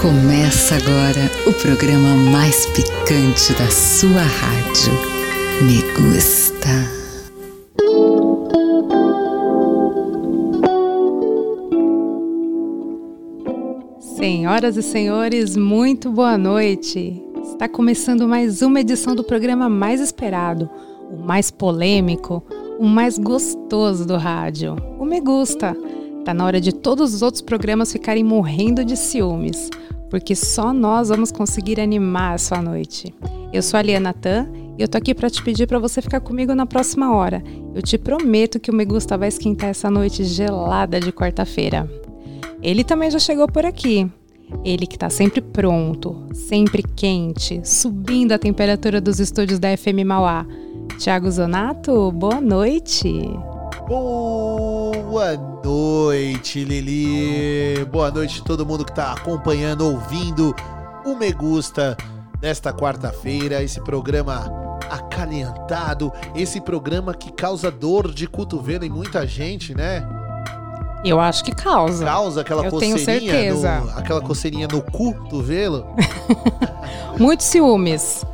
Começa agora o programa mais picante da sua rádio. Me gusta. Senhoras e senhores, muito boa noite. Está começando mais uma edição do programa mais esperado, o mais polêmico, o mais gostoso do rádio. O Me Gusta. Tá na hora de todos os outros programas ficarem morrendo de ciúmes, porque só nós vamos conseguir animar a sua noite. Eu sou a Liana Tan e eu tô aqui para te pedir para você ficar comigo na próxima hora. Eu te prometo que o Me Gusta vai esquentar essa noite gelada de quarta-feira. Ele também já chegou por aqui. Ele que tá sempre pronto, sempre quente, subindo a temperatura dos estúdios da FM Mauá. Tiago Zonato, boa noite. Boa noite, Lili. Boa noite a todo mundo que está acompanhando, ouvindo o Me Gusta nesta quarta-feira. Esse programa acalentado, esse programa que causa dor de cotovelo em muita gente, né? Eu acho que causa. Causa aquela Eu tenho coceirinha, certeza. no, aquela coceirinha no cotovelo. Muitos ciúmes.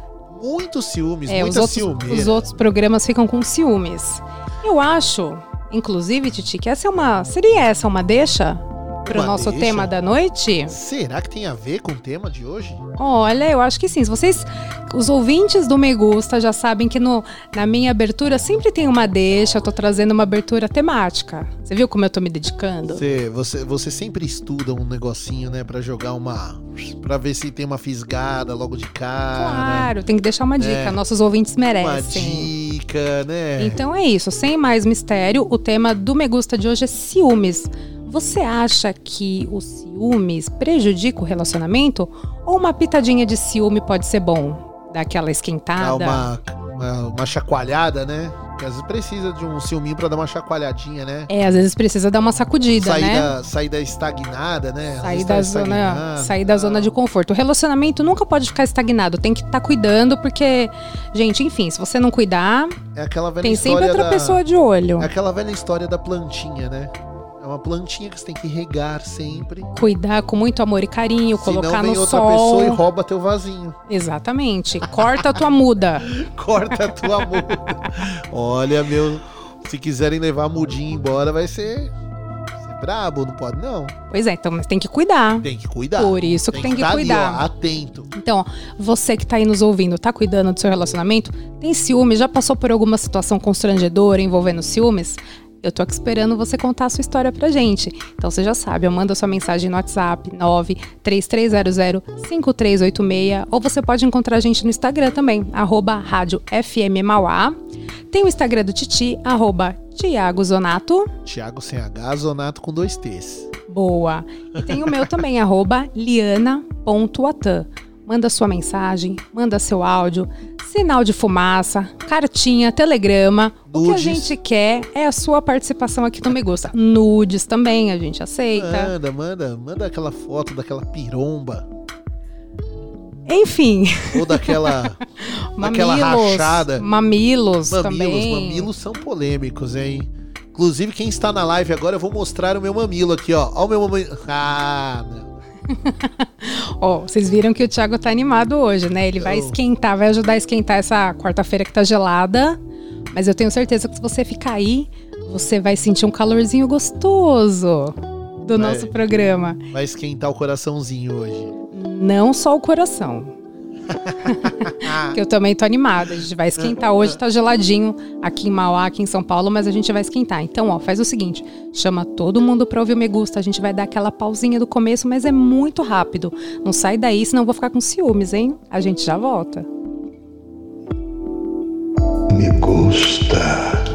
Muito ciúmes, É, os muita outros, ciumeira. os outros programas ficam com ciúmes. Eu acho, inclusive, Titi, que essa é uma. Seria essa uma deixa para o Uma nosso tema da noite? Será que tem a ver com o tema de hoje? Olha, eu acho que sim. Vocês, os ouvintes do Me Gusta, já sabem que no, na minha abertura sempre tem uma deixa. Eu tô trazendo uma abertura temática. Você viu como eu tô me dedicando? Você, você, você sempre estuda um negocinho, né, Pra jogar uma. Pra ver se tem uma fisgada logo de cara. Claro, tem que deixar uma dica. É. Nossos ouvintes Uma merecem. dica, né? Então é isso, sem mais mistério, o tema do Me Gusta de hoje é ciúmes. Você acha que os ciúmes prejudica o relacionamento? Ou uma pitadinha de ciúme pode ser bom? Dar aquela Dá esquentada? uma, uma, uma chacoalhada, né? Porque às vezes precisa de um ciúminho pra dar uma chacoalhadinha, né? É, às vezes precisa dar uma sacudida, sair, né? da, sair da estagnada, né? Sair da, tá zona, sair da zona de conforto. O relacionamento nunca pode ficar estagnado, tem que estar cuidando, porque, gente, enfim, se você não cuidar, É aquela velha tem sempre outra da, pessoa de olho. É aquela velha história da plantinha, né? É uma plantinha que você tem que regar sempre. Cuidar com muito amor e carinho, colocar senão vem no outra sol. pessoa e rouba teu vasinho. Exatamente. Corta a tua muda. Corta a tua muda. Olha, meu. Se quiserem levar a mudinha embora, vai ser. brabo, não pode não. Pois é, então mas tem que cuidar. Tem que cuidar. Por isso que tem que tá cuidar. Ali, ó, atento. Então, você que tá aí nos ouvindo, tá cuidando do seu relacionamento, tem ciúme, já passou por alguma situação constrangedora envolvendo ciúmes? Eu tô aqui esperando você contar a sua história pra gente. Então você já sabe, ó, manda sua mensagem no WhatsApp 933005386 ou você pode encontrar a gente no Instagram também, arroba rádio FM Mauá. Tem o Instagram do Titi, arroba Tiago Zonato. Thiago sem H, Zonato com dois T's. Boa. E tem o meu também, arroba liana.atan. Manda sua mensagem, manda seu áudio, sinal de fumaça, cartinha, telegrama. O que a Nudes. gente quer é a sua participação aqui no Me Gusta. Nudes também a gente aceita. Manda, manda, manda aquela foto daquela piromba. Enfim, Ou daquela. daquela mamilos, rachada. mamilos, Mamilos, também. mamilos são polêmicos, hein? Inclusive, quem está na live agora, eu vou mostrar o meu mamilo aqui, ó. Ó o meu mamilo. Ah, não. Ó, vocês viram que o Thiago tá animado hoje, né? Ele vai Eu- esquentar, vai ajudar a esquentar essa quarta-feira que tá gelada. Mas eu tenho certeza que se você ficar aí, você vai sentir um calorzinho gostoso do Vai. nosso programa. Vai esquentar o coraçãozinho hoje. Não só o coração. que eu também tô animada. A gente vai esquentar hoje, tá geladinho aqui em Mauá, aqui em São Paulo, mas a gente vai esquentar. Então, ó, faz o seguinte: chama todo mundo pra ouvir o Me Gusta. A gente vai dar aquela pausinha do começo, mas é muito rápido. Não sai daí, senão eu vou ficar com ciúmes, hein? A gente já volta. Me gusta.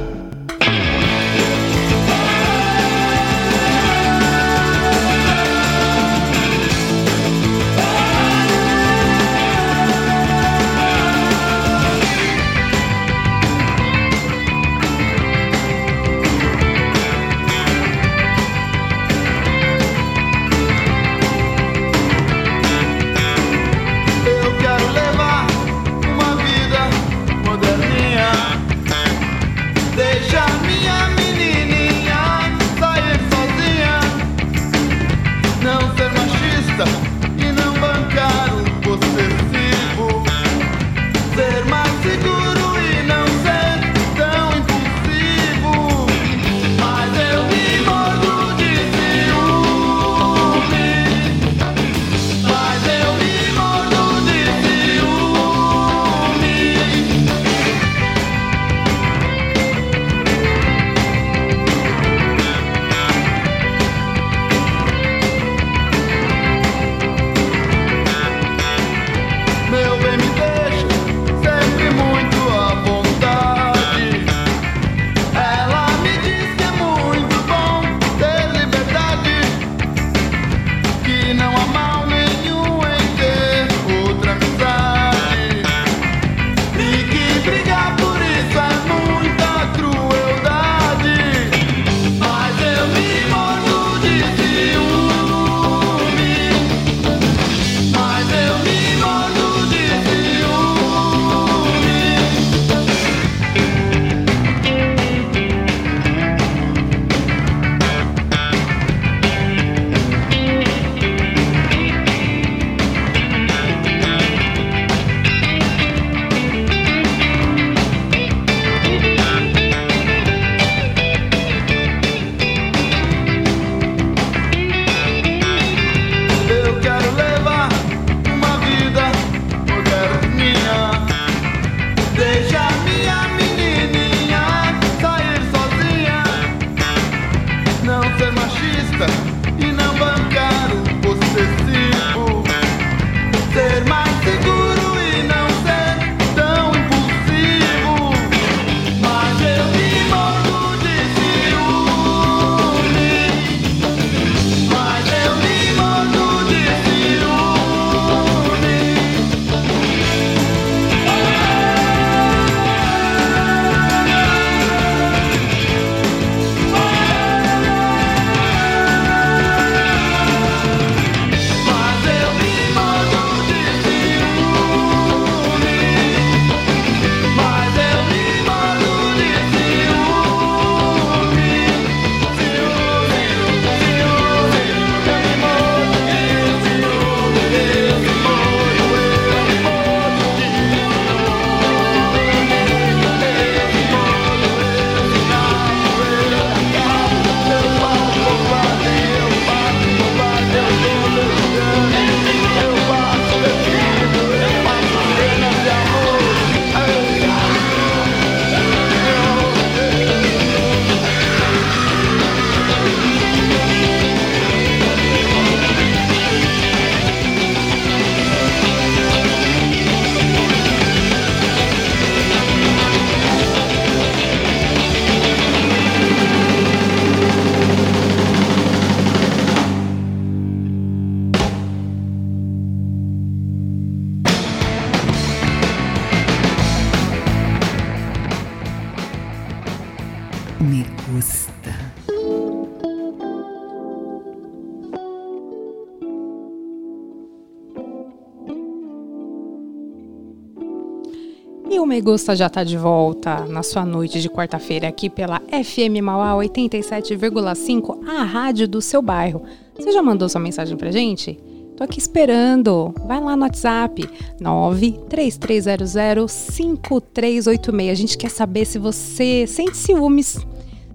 Gusta já tá de volta na sua noite de quarta-feira aqui pela FM Mauá 87,5, a rádio do seu bairro. Você já mandou sua mensagem pra gente? Tô aqui esperando. Vai lá no WhatsApp 933005386. A gente quer saber se você sente ciúmes.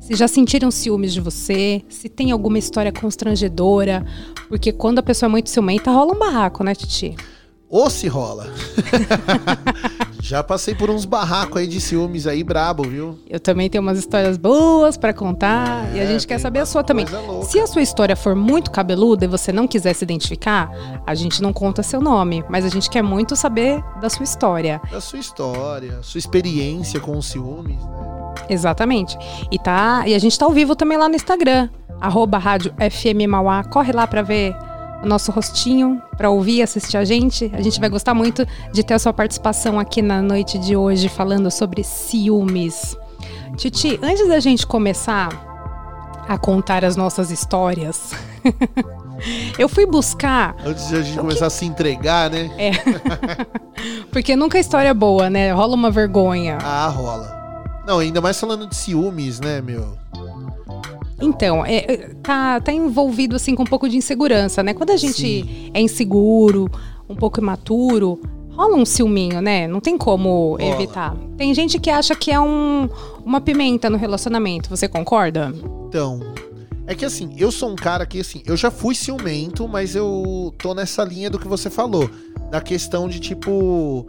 Se já sentiram ciúmes de você, se tem alguma história constrangedora, porque quando a pessoa é muito ciumenta, rola um barraco, né, Titi? Ou se rola. Já passei por uns barracos aí de ciúmes aí brabo, viu? Eu também tenho umas histórias boas pra contar e a É, gente quer saber a sua também. louca. Se a sua história for muito cabeluda e você não quiser se identificar, a gente não conta seu nome, mas a gente quer muito saber da sua história. Da sua história, sua experiência com os ciúmes, né? Exatamente. E tá, e a gente tá ao vivo também lá no Instagram, arroba rádio FM Mauá. Corre lá pra ver nosso rostinho, pra ouvir e assistir a gente. A gente vai gostar muito de ter a sua participação aqui na noite de hoje falando sobre ciúmes. Titi, antes da gente começar a contar as nossas histórias, eu fui buscar Antes de a gente começar a se entregar, né? É. Porque nunca a história é boa, né? Rola uma vergonha. Ah, rola. Não, ainda mais falando de ciúmes, né, meu? Então, é, é, tá, tá envolvido assim com um pouco de insegurança, né? Quando a gente é inseguro, um pouco imaturo, rola um ciúminho, né? Não tem como Rola. evitar. Tem gente que acha que é um, uma pimenta no relacionamento. Você concorda? Então, é que assim, eu sou um cara que assim, eu já fui ciumento, mas eu tô nessa linha do que você falou, da questão de tipo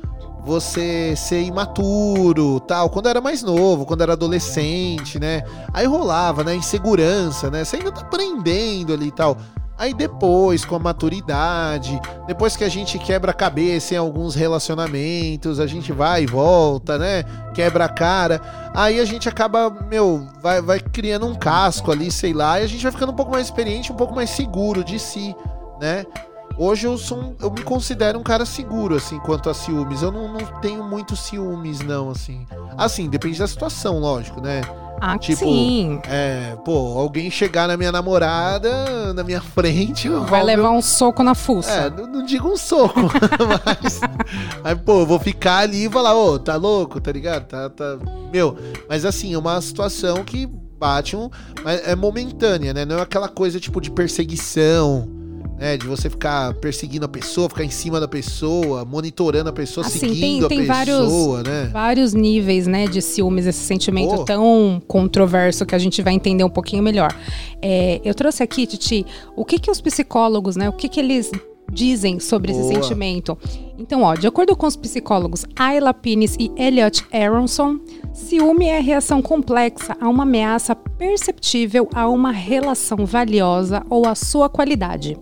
você ser imaturo, tal, quando era mais novo, quando era adolescente, né? Aí rolava, né, insegurança, né? Você ainda tá aprendendo ali e tal. Aí depois, com a maturidade, depois que a gente quebra a cabeça em alguns relacionamentos, a gente vai e volta, né? Quebra a cara. Aí a gente acaba, meu, vai, vai criando um casco ali, sei lá, e a gente vai ficando um pouco mais experiente, um pouco mais seguro de si, né? Hoje eu sou um- eu me considero um cara seguro, assim, quanto a ciúmes. Eu não, não tenho muito ciúmes, não, assim. Assim, depende da situação, lógico, né? Ah, Tipo, sim. É, pô, alguém chegar na minha namorada, na minha frente, Vai levar um soco na fuça. É, não, não digo um soco, mas. Aí, pô, eu vou ficar ali e falar, ô, tá louco, tá ligado? Tá, tá. Meu, mas assim, é uma situação que bate um. Mas é momentânea, né? Não é aquela coisa tipo de perseguição, né? De você ficar perseguindo a pessoa, ficar em cima da pessoa, monitorando a pessoa, Assim, tem- seguindo tem a vários- pessoa, né? Vários níveis, né, de ciúmes, esse sentimento Pô. tão controverso que a gente vai entender um pouquinho melhor. É, eu trouxe aqui, Titi, o que que os psicólogos, né, o que que eles dizem sobre esse Boa. sentimento. Então, ó, de acordo com os psicólogos Ayla Pines e Elliot Aronson, ciúme é a reação complexa a uma ameaça perceptível a uma relação valiosa ou à sua qualidade.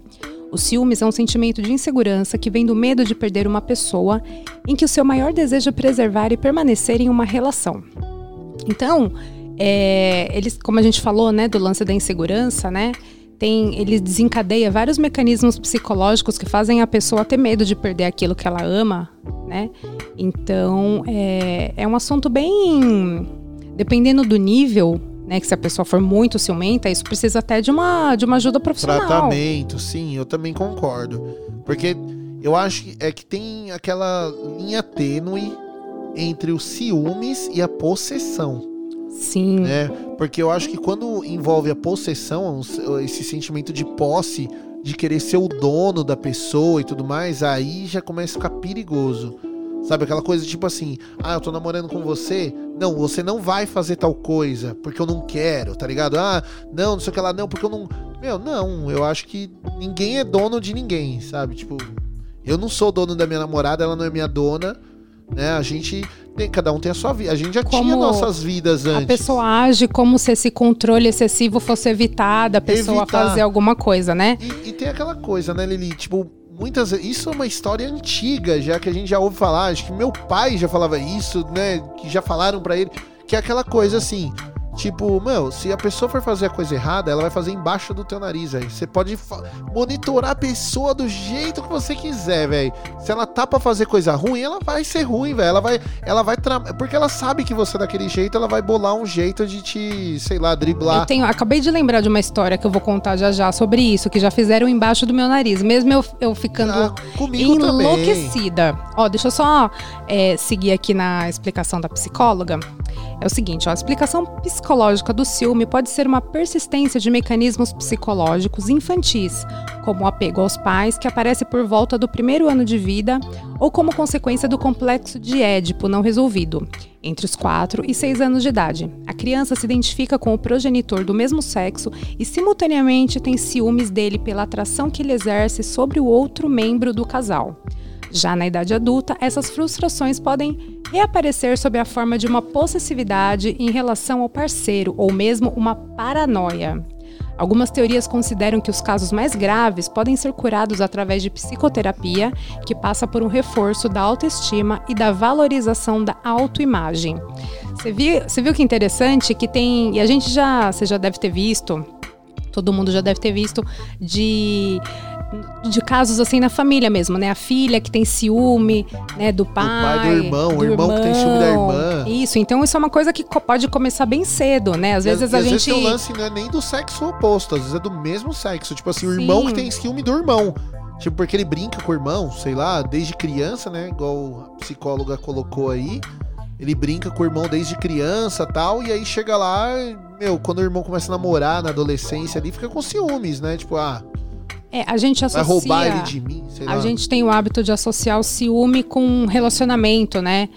O ciúmes é um sentimento de insegurança que vem do medo de perder uma pessoa em que o seu maior desejo é preservar e permanecer em uma relação. Então, é, eles, como a gente falou, né, do lance da insegurança, né, tem, ele desencadeia vários mecanismos psicológicos que fazem a pessoa ter medo de perder aquilo que ela ama, né? Então, é, é um assunto bem, dependendo do nível, né, que se a pessoa for muito ciumenta, isso precisa até de uma, de uma ajuda profissional. Tratamento, sim, eu também concordo. Porque eu acho que é que tem aquela linha tênue entre os ciúmes e a possessão. Sim. né? Porque eu acho que quando envolve a possessão, esse sentimento de posse, de querer ser o dono da pessoa e tudo mais, aí já começa a ficar perigoso. Sabe aquela coisa tipo assim, ah, eu tô namorando com você, não, você não vai fazer tal coisa, porque eu não quero, tá ligado? Ah, não, não sei o que lá, não, porque eu não. Meu, não, eu acho que ninguém é dono de ninguém, sabe? Tipo, eu não sou dono da minha namorada, ela não é minha dona, né? A gente tem, cada um tem a sua vida. A gente já tinha Como nossas vidas antes. A pessoa age como se esse controle excessivo fosse evitar da pessoa Evitar. fazer alguma coisa, né? E, e tem aquela coisa, né, Lili? Tipo, muitas. Isso é uma história antiga, já que a gente já ouve falar. Acho que meu pai já falava isso, né? Que já falaram pra ele. Que é aquela coisa assim. Tipo, meu, se a pessoa for fazer a coisa errada, ela vai fazer embaixo do teu nariz, velho. Você pode monitorar a pessoa do jeito que você quiser, velho. Se ela tá pra fazer coisa ruim, ela vai ser ruim, velho. Ela vai, ela vai tra... porque ela sabe que você é daquele jeito, ela vai bolar um jeito de te, sei lá, driblar. Eu tenho, acabei de lembrar de uma história que eu vou contar já já sobre isso, que já fizeram embaixo do meu nariz, mesmo eu, eu ficando Ah, comigo também. enlouquecida. Ó, deixa eu só é, seguir aqui na explicação da psicóloga. É o seguinte, ó, a explicação psicológica do ciúme pode ser uma persistência de mecanismos psicológicos infantis, como o apego aos pais, que aparece por volta do primeiro ano de vida, ou como consequência do complexo de Édipo não resolvido, entre os 4 e 6 anos de idade. A criança se identifica com o progenitor do mesmo sexo e, simultaneamente, tem ciúmes dele pela atração que ele exerce sobre o outro membro do casal. Já na idade adulta, essas frustrações podem reaparecer sob a forma de uma possessividade em relação ao parceiro ou mesmo uma paranoia. Algumas teorias consideram que os casos mais graves podem ser curados através de psicoterapia, que passa por um reforço da autoestima e da valorização da autoimagem. Você viu, você viu que interessante que tem, e a gente já, você já deve ter visto, todo mundo já deve ter visto de de casos assim na família mesmo, né? A filha que tem ciúme, né, do pai, pai, do irmão, o irmão que tem ciúme da irmã. Isso, então isso é uma coisa que pode começar bem cedo, né? Às E vezes a às gente vezes tem o lance não é nem do sexo oposto, às vezes é do mesmo sexo. Tipo assim, o Sim. irmão que tem ciúme do irmão. Tipo, porque ele brinca com o irmão, sei lá, desde criança, né? Igual a psicóloga colocou aí. Ele brinca com o irmão desde criança tal, e aí chega lá, meu, quando o irmão começa a namorar na adolescência ali, fica com ciúmes, né? Tipo, ah, é, a gente vai associa roubar ele de mim, sei lá. A gente tem o hábito de associar o ciúme com um relacionamento, né?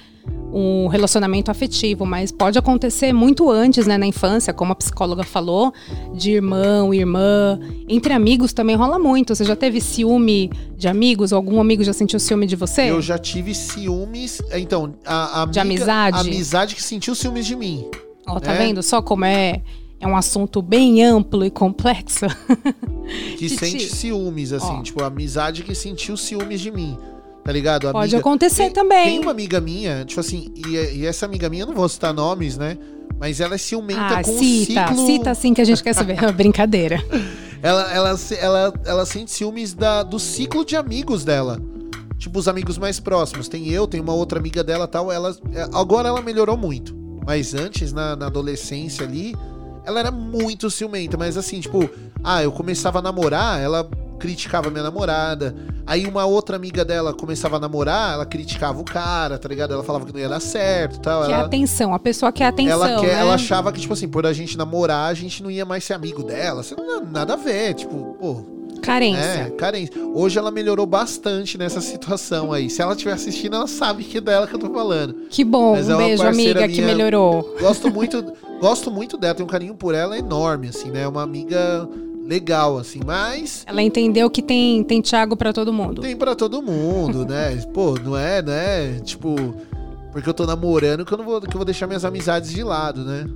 Um relacionamento afetivo, mas pode acontecer muito antes, né, na infância, como a psicóloga falou, de irmão, irmã. Entre amigos também rola muito. Você já teve ciúme de amigos? Algum amigo já sentiu ciúme de você? Eu já tive ciúmes. Então, a, a De amiga- amizade? A amizade que sentiu ciúmes de mim. Ó, tá É. vendo só como é, é um assunto bem amplo e complexo? Que sente ciúmes, assim. Ó. Tipo, a amizade que sentiu ciúmes de mim. Tá ligado? Pode Amiga- acontecer tem, também. Tem uma amiga minha, tipo assim, e, e essa amiga minha, eu não vou citar nomes, né? Mas ela é ciumenta Ah, com cita, o ciclo. cita assim que a gente quer saber. Brincadeira. ela, ela, ela, ela sente ciúmes da, do ciclo de amigos dela. Tipo, os amigos mais próximos. Tem eu, tem uma outra amiga dela tal. Ela, é, agora ela melhorou muito. Mas antes, na, na adolescência ali, ela era muito ciumenta. Mas assim, tipo, ah, eu começava a namorar, ela criticava minha namorada. Aí uma outra amiga dela começava a namorar, ela criticava o cara, tá ligado? Ela falava que não ia dar certo e tal. Quer ela, atenção, a pessoa quer atenção, ela, quer, né? ela achava que, tipo assim, por a gente namorar, a gente não ia mais ser amigo dela. Isso não nada a ver, tipo, pô. Carência. É, carência. Hoje ela melhorou bastante nessa situação aí. Se ela estiver assistindo, ela sabe que é dela que eu tô falando. Que bom, Mas é um uma beijo, amiga, que minha- melhorou. Gosto muito, gosto muito dela, tenho um carinho por ela enorme, assim, né? É uma amiga legal, assim, mas Ela entendeu que tem, tem Thiago pra todo mundo. tem pra todo mundo, né? Pô, não é, né? Tipo, porque eu tô namorando que eu não vou, que eu vou deixar minhas amizades de lado, né?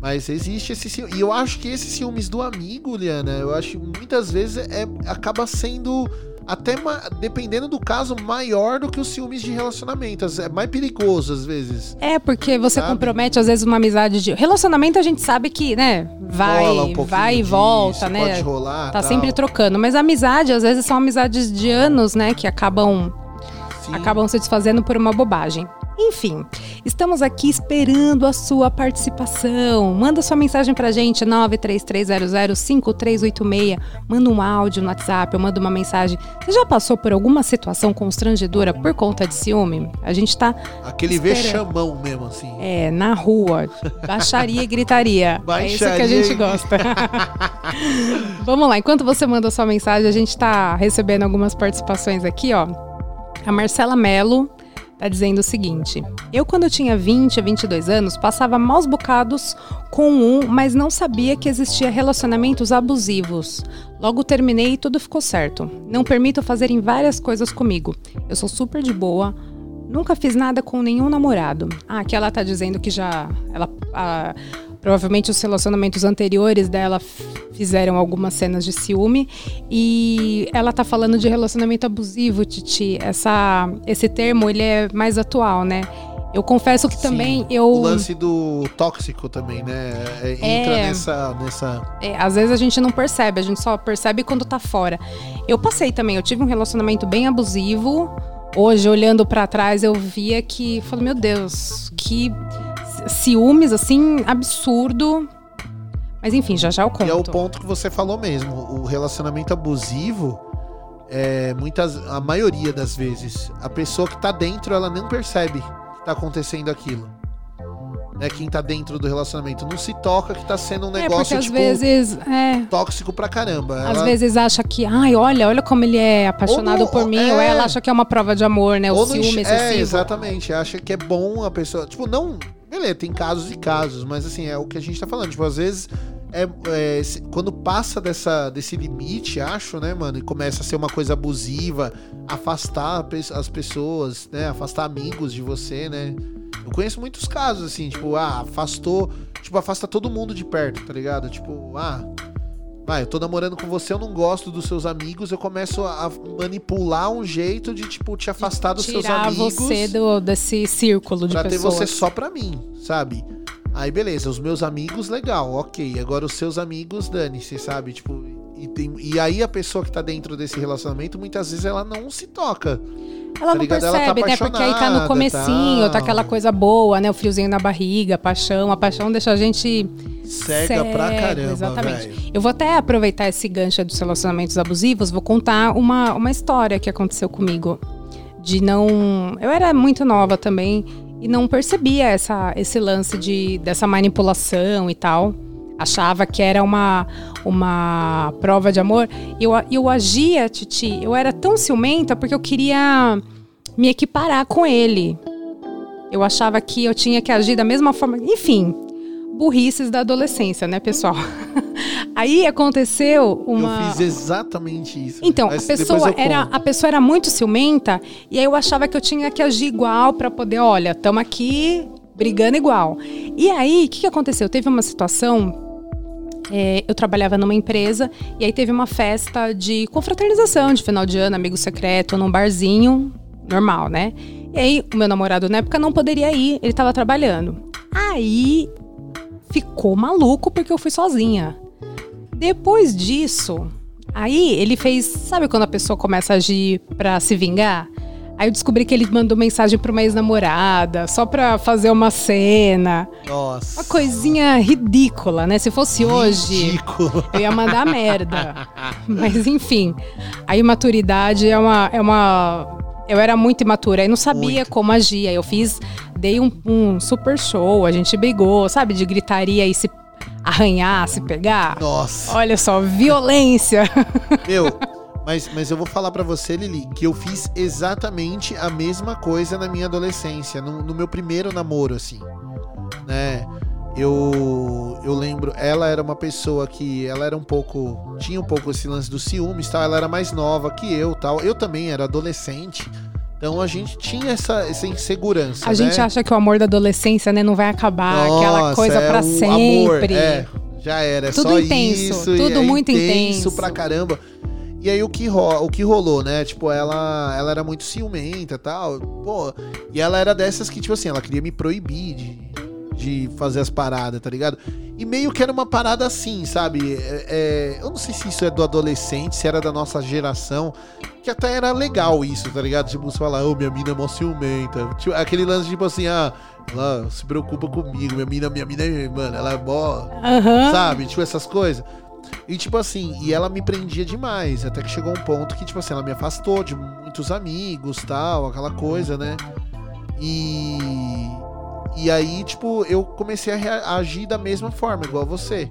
Mas existe esse ciúme. E eu acho que esses ciúmes do amigo, Liana, eu acho que muitas vezes é, acaba sendo até dependendo do caso maior do que os ciúmes de relacionamento. É mais perigoso às vezes. É, porque você Sabe? compromete, às vezes, uma amizade de. Relacionamento a gente sabe que, né? Vai, um vai e disso, volta, né? Pode rolar. Tá tal. sempre trocando. Mas amizade, às vezes, são amizades de anos, né? Que acabam, Sim. acabam se desfazendo por uma bobagem. Enfim, estamos aqui esperando a sua participação. Manda sua mensagem pra gente, 933005386. Manda um áudio no WhatsApp ou manda uma mensagem. Você já passou por alguma situação constrangedora por conta de ciúme? A gente tá Aquele Espera. vexamão mesmo, assim. É, na rua. Baixaria e gritaria. é isso que a Baixaria gente gosta. Vamos lá, enquanto você manda sua mensagem, a gente tá recebendo algumas participações aqui, ó. A Marcela Mello tá dizendo o seguinte: Eu, quando tinha 20 a 22 anos, passava maus bocados com um, mas não sabia que existia relacionamentos abusivos. Logo terminei e tudo ficou certo. Não permito fazerem várias coisas comigo. Eu sou super de boa, Nunca fiz nada com nenhum namorado. Ah, aqui ela tá dizendo que já. Ela, provavelmente os relacionamentos anteriores dela fizeram algumas cenas de ciúme. E ela tá falando de relacionamento abusivo, Titi. Essa, esse termo, ele é mais atual, né? Eu confesso que também Sim, eu. O lance do tóxico também, né? É, Entra É. nessa, nessa. É, às vezes a gente não percebe, a gente só percebe quando tá fora. Eu passei também, eu tive um relacionamento bem abusivo. Hoje, olhando pra trás, eu via que, falei, meu Deus, que ciúmes assim absurdo. Mas enfim, já já eu conto. E é o ponto que você falou mesmo. O relacionamento abusivo, é, muitas, a maioria das vezes, a pessoa que tá dentro, ela nem percebe que tá acontecendo aquilo. Né? Quem tá dentro do relacionamento não se toca que tá sendo um é, porque negócio, às tipo, vezes, é, tóxico pra caramba. às Ela- vezes acha que, ai, olha, olha como ele é apaixonado não- por mim, é. ou ela acha que é uma prova de amor, né? O Ou não ciúme enx- É, excessivo. exatamente. Acha que é bom a pessoa. Tipo, não. Beleza, tem casos e casos, mas assim, é o que a gente tá falando. Tipo, às vezes. É, é, quando passa dessa, desse limite, acho, né, mano, e começa a ser uma coisa abusiva, afastar as pessoas, né, afastar amigos de você, né. Eu conheço muitos casos, assim, tipo, ah, afastou, tipo, afasta todo mundo de perto, tá ligado? Tipo, ah, vai, eu tô namorando com você, eu não gosto dos seus amigos, eu começo a manipular um jeito de, tipo, te afastar dos seus Tirar amigos você do, desse círculo de pra ter pessoas. você só pra mim, sabe? Aí beleza, os meus amigos, legal, ok. Agora os seus amigos, dane-se, sabe? Tipo, e, tem- e aí a pessoa que tá dentro desse relacionamento, muitas vezes ela não se toca. Ela não ligado? Ela tá percebe, né? Porque aí tá no apaixonada, comecinho, tá tal. aquela coisa boa, né? O friozinho na barriga, a paixão. A paixão deixa a gente Cega pra cego, caramba, Exatamente. velho. Eu vou até aproveitar esse gancho dos relacionamentos abusivos, vou contar uma, uma história que aconteceu comigo. De não. Eu era muito nova também e não percebia essa, esse lance de, dessa manipulação e tal. Achava que era uma, uma prova de amor. E eu, eu agia, Titi, eu era tão ciumenta porque eu queria me equiparar com ele. Eu achava que eu tinha que agir da mesma forma. Enfim, burrices da adolescência, né, pessoal? Aí aconteceu uma. Eu fiz exatamente isso. Então, Mas a pessoa, era, a pessoa era muito ciumenta e aí eu achava que eu tinha que agir igual pra poder, olha, estamos aqui brigando igual. E aí, o que, que aconteceu? Teve uma situação. é, eu trabalhava numa empresa e aí teve uma festa de confraternização de final de ano, amigo secreto, num barzinho normal, né? E aí, o meu namorado na época não poderia ir, ele tava trabalhando. Aí ficou maluco porque eu fui sozinha. Depois disso, aí ele fez. Sabe quando a pessoa começa a agir pra se vingar? Aí eu descobri que ele mandou mensagem pra uma ex-namorada, só pra fazer uma cena. Nossa. Uma coisinha ridícula, né? Se fosse hoje, Ridículo. eu ia mandar merda. Mas enfim. A imaturidade é uma, é uma. Eu era muito imatura e não sabia Muito. como agir. Aí eu fiz, dei um, um super show, a gente brigou, sabe? De gritaria e se arranhar, se pegar. Nossa. Olha só, violência. Meu, mas, mas eu vou falar pra você, Lili, que eu fiz exatamente a mesma coisa na minha adolescência, no, no meu primeiro namoro, assim. Né? Eu, eu lembro, ela era uma pessoa que ela era um pouco. Tinha um pouco esse lance do ciúmes tal. Ela era mais nova que eu tal. Eu também era adolescente. Então a gente tinha essa, essa insegurança. A né? gente acha que o amor da adolescência, né, não vai acabar, aquela Nossa, coisa é pra o sempre. Amor, é, já era, é Tudo só intenso, isso. tudo é muito intenso. pra caramba. E aí o que, ro o que rolou, né? Tipo, ela, ela era muito ciumenta e tal. Pô, e ela era dessas que, tipo assim, ela queria me proibir de, de fazer as paradas, tá ligado? E meio que era uma parada assim, sabe? É, é, eu não sei se isso é do adolescente, se era da nossa geração, que até era legal isso, tá ligado? Tipo, você falar, ô, minha mina é mó ciumenta. Tipo, aquele lance, tipo assim, ah, ela se preocupa comigo, minha mina, minha mina, é- mano, ela é mó Aham. sabe? Tipo, essas coisas. E tipo assim, e ela me prendia demais, até que chegou um ponto que, tipo assim, ela me afastou de muitos amigos, tal, aquela coisa, né? E. E aí, tipo, eu comecei a rea- a agir da mesma forma, igual você.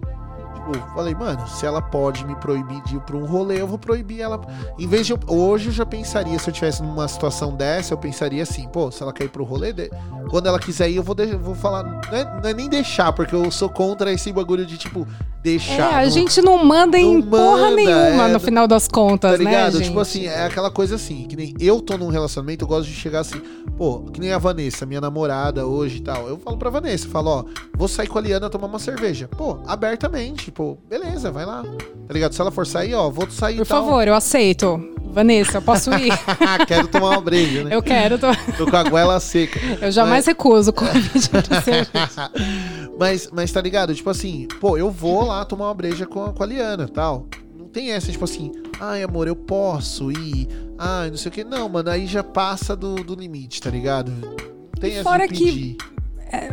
Tipo, falei, mano, se ela pode me proibir de ir pra um rolê, eu vou proibir ela. Em vez de. Eu, hoje eu já pensaria, se eu tivesse numa situação dessa, eu pensaria assim, pô, se ela quer ir pro rolê, de- quando ela quiser ir, eu vou, de- vou falar. Não é, não é nem deixar, porque eu sou contra esse bagulho de, tipo, deixar. É, a não- gente não manda em não porra manda, nenhuma é, no final das contas, Tá ligado? né, gente? tipo assim, é aquela coisa assim, que nem eu tô num relacionamento, eu gosto de chegar assim, pô, que nem a Vanessa, minha namorada hoje e tal. Eu falo pra Vanessa, falo, ó, vou sair com a Liana tomar uma cerveja. Pô, abertamente, pô, beleza, vai lá. Tá ligado? Se ela for sair, ó, vou sair Por tal. favor, eu aceito. Vanessa, eu posso ir? Quero tomar uma breja, né? eu quero. Tô... Tô com a goela seca. Eu jamais recuso o convite mas, mas tá ligado? Tipo assim, pô, eu vou lá tomar uma breja com a, com a Liana tal. Não tem essa, tipo assim, ai amor, eu posso ir. Ai, não sei o que. Não, mano, aí já passa do, do limite, tá ligado? Não tem essa Fora que- pedir.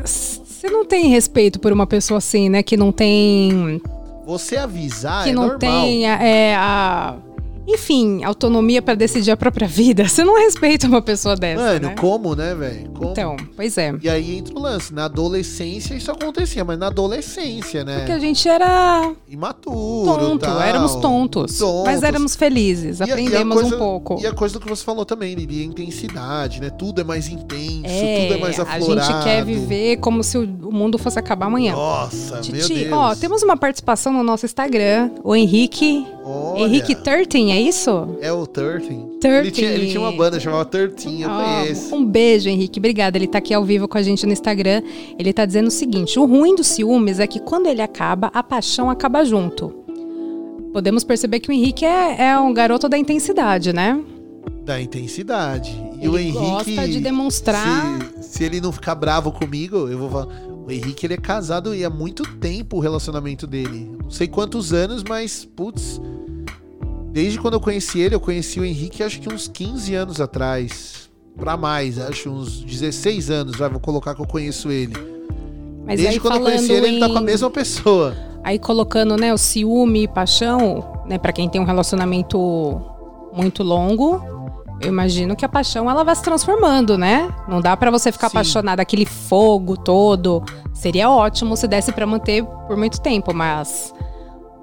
Você não tem respeito por uma pessoa assim, né? Que não tem. Você avisar que é não normal. tem é, a. Enfim, autonomia pra decidir a própria vida. Você não respeita uma pessoa dessa. Mano, né? como, né, velho? Então, pois é. E aí entra o lance. Na adolescência isso acontecia, mas na adolescência, né? Porque a gente era Imaturo. tonto, tal. éramos tontos, Tontos. Mas éramos felizes, E a- e a aprendemos coisa- um pouco. E a coisa do que você falou também, Lili, a intensidade, né? Tudo é mais intenso, É, tudo é mais a aflorado. gente quer viver como se o mundo fosse acabar amanhã. Nossa, meu Titi, Deus. ó, temos uma participação no nosso Instagram, o Henrique. Olha, Henrique Turtin, é isso? É o. Thirteen. Ele tinha, ele tinha uma banda chamada Thirteen, eu Ó, conheço. um beijo, Henrique. Obrigada. Ele tá aqui ao vivo com a gente no Instagram. Ele tá dizendo o seguinte: o ruim dos ciúmes é que quando ele acaba, a paixão acaba junto. Podemos perceber que o Henrique é, é um garoto da intensidade, né? Da intensidade. E Ele o Henrique. gosta de demonstrar. Se, se ele não ficar bravo comigo, eu vou falar. O Henrique ele é casado e há muito tempo o relacionamento dele. Não sei quantos anos, mas, putz. Desde quando eu conheci ele, eu conheci o Henrique acho que uns 15 anos atrás. Pra mais, acho uns 16 anos, vai, vou colocar que eu conheço ele. Mas Desde aí quando eu conheci ele, ele tá com a em- mesma pessoa. Aí colocando, né, o ciúme e paixão, né, para quem tem um relacionamento muito longo, eu imagino que a paixão ela vai se transformando, né? Não dá pra você ficar Sim. apaixonado aquele fogo todo. Seria ótimo se desse pra manter por muito tempo, mas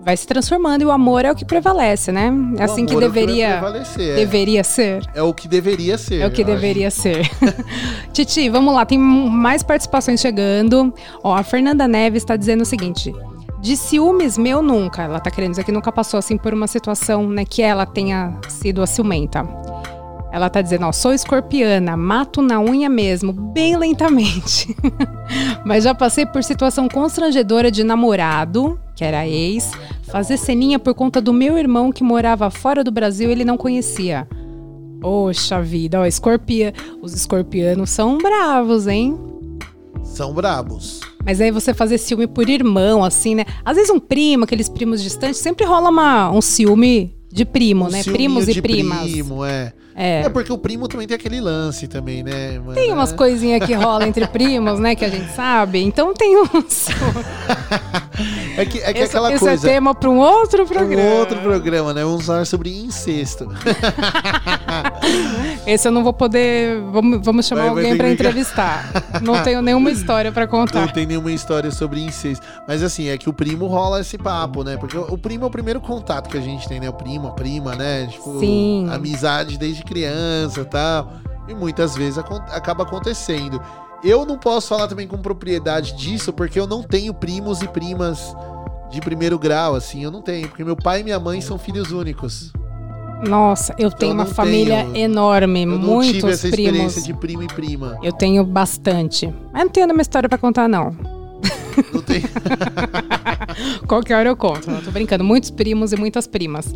vai se transformando e o amor é o que prevalece, né? É assim que é deveria é. deveria ser. É o que deveria ser. É o que eu acho. deveria ser. Titi, vamos lá, tem mais participações chegando. Ó, a Fernanda Neves está dizendo o seguinte: de ciúmes meu nunca. Ela tá querendo dizer que nunca passou assim por uma situação, né, que ela tenha sido a ciumenta. Ela tá dizendo, ó, sou escorpiana, mato na unha mesmo, bem lentamente. Mas já passei por situação constrangedora de namorado, que era ex, fazer ceninha por conta do meu irmão que morava fora do Brasil e ele não conhecia. Poxa vida, ó, escorpia. Os escorpianos são bravos, hein? São brabos. Mas aí você fazer ciúme por irmão, assim, né? Às vezes um primo, aqueles primos distantes, sempre rola uma, um ciúme de primo, Um né? Primos e primas. Primo, é. É. É porque o primo também tem aquele lance também, né? mano? Tem umas coisinhas que rolam entre primos, né? Que a gente sabe. Então tem uns. É que, é que esse aquela esse coisa. é tema para um outro Um programa. outro programa, né? Vamos falar sobre incesto. Esse eu não vou poder. Vamos, vamos chamar Vai- vai alguém para que- entrevistar. Não tenho nenhuma história para Não contar. tem nenhuma história sobre incesto. Mas assim, é que o primo rola esse papo, né? Porque o primo é o primeiro contato que a gente tem, né? O primo, a prima, né? Tipo, Sim. amizade desde criança e tal. E muitas vezes acaba acontecendo. Eu não posso falar também com propriedade disso, porque eu não tenho primos e primas de primeiro grau, assim. Eu não tenho. Porque meu pai e minha mãe são filhos únicos. Nossa, eu tenho uma não família tenho- enorme, Eu não muitos tive essa primos. experiência de primo e prima. Eu tenho bastante. Mas não tenho nenhuma história pra contar, não. Não tem... Qualquer hora eu conto. Não, tô brincando. Muitos primos e muitas primas.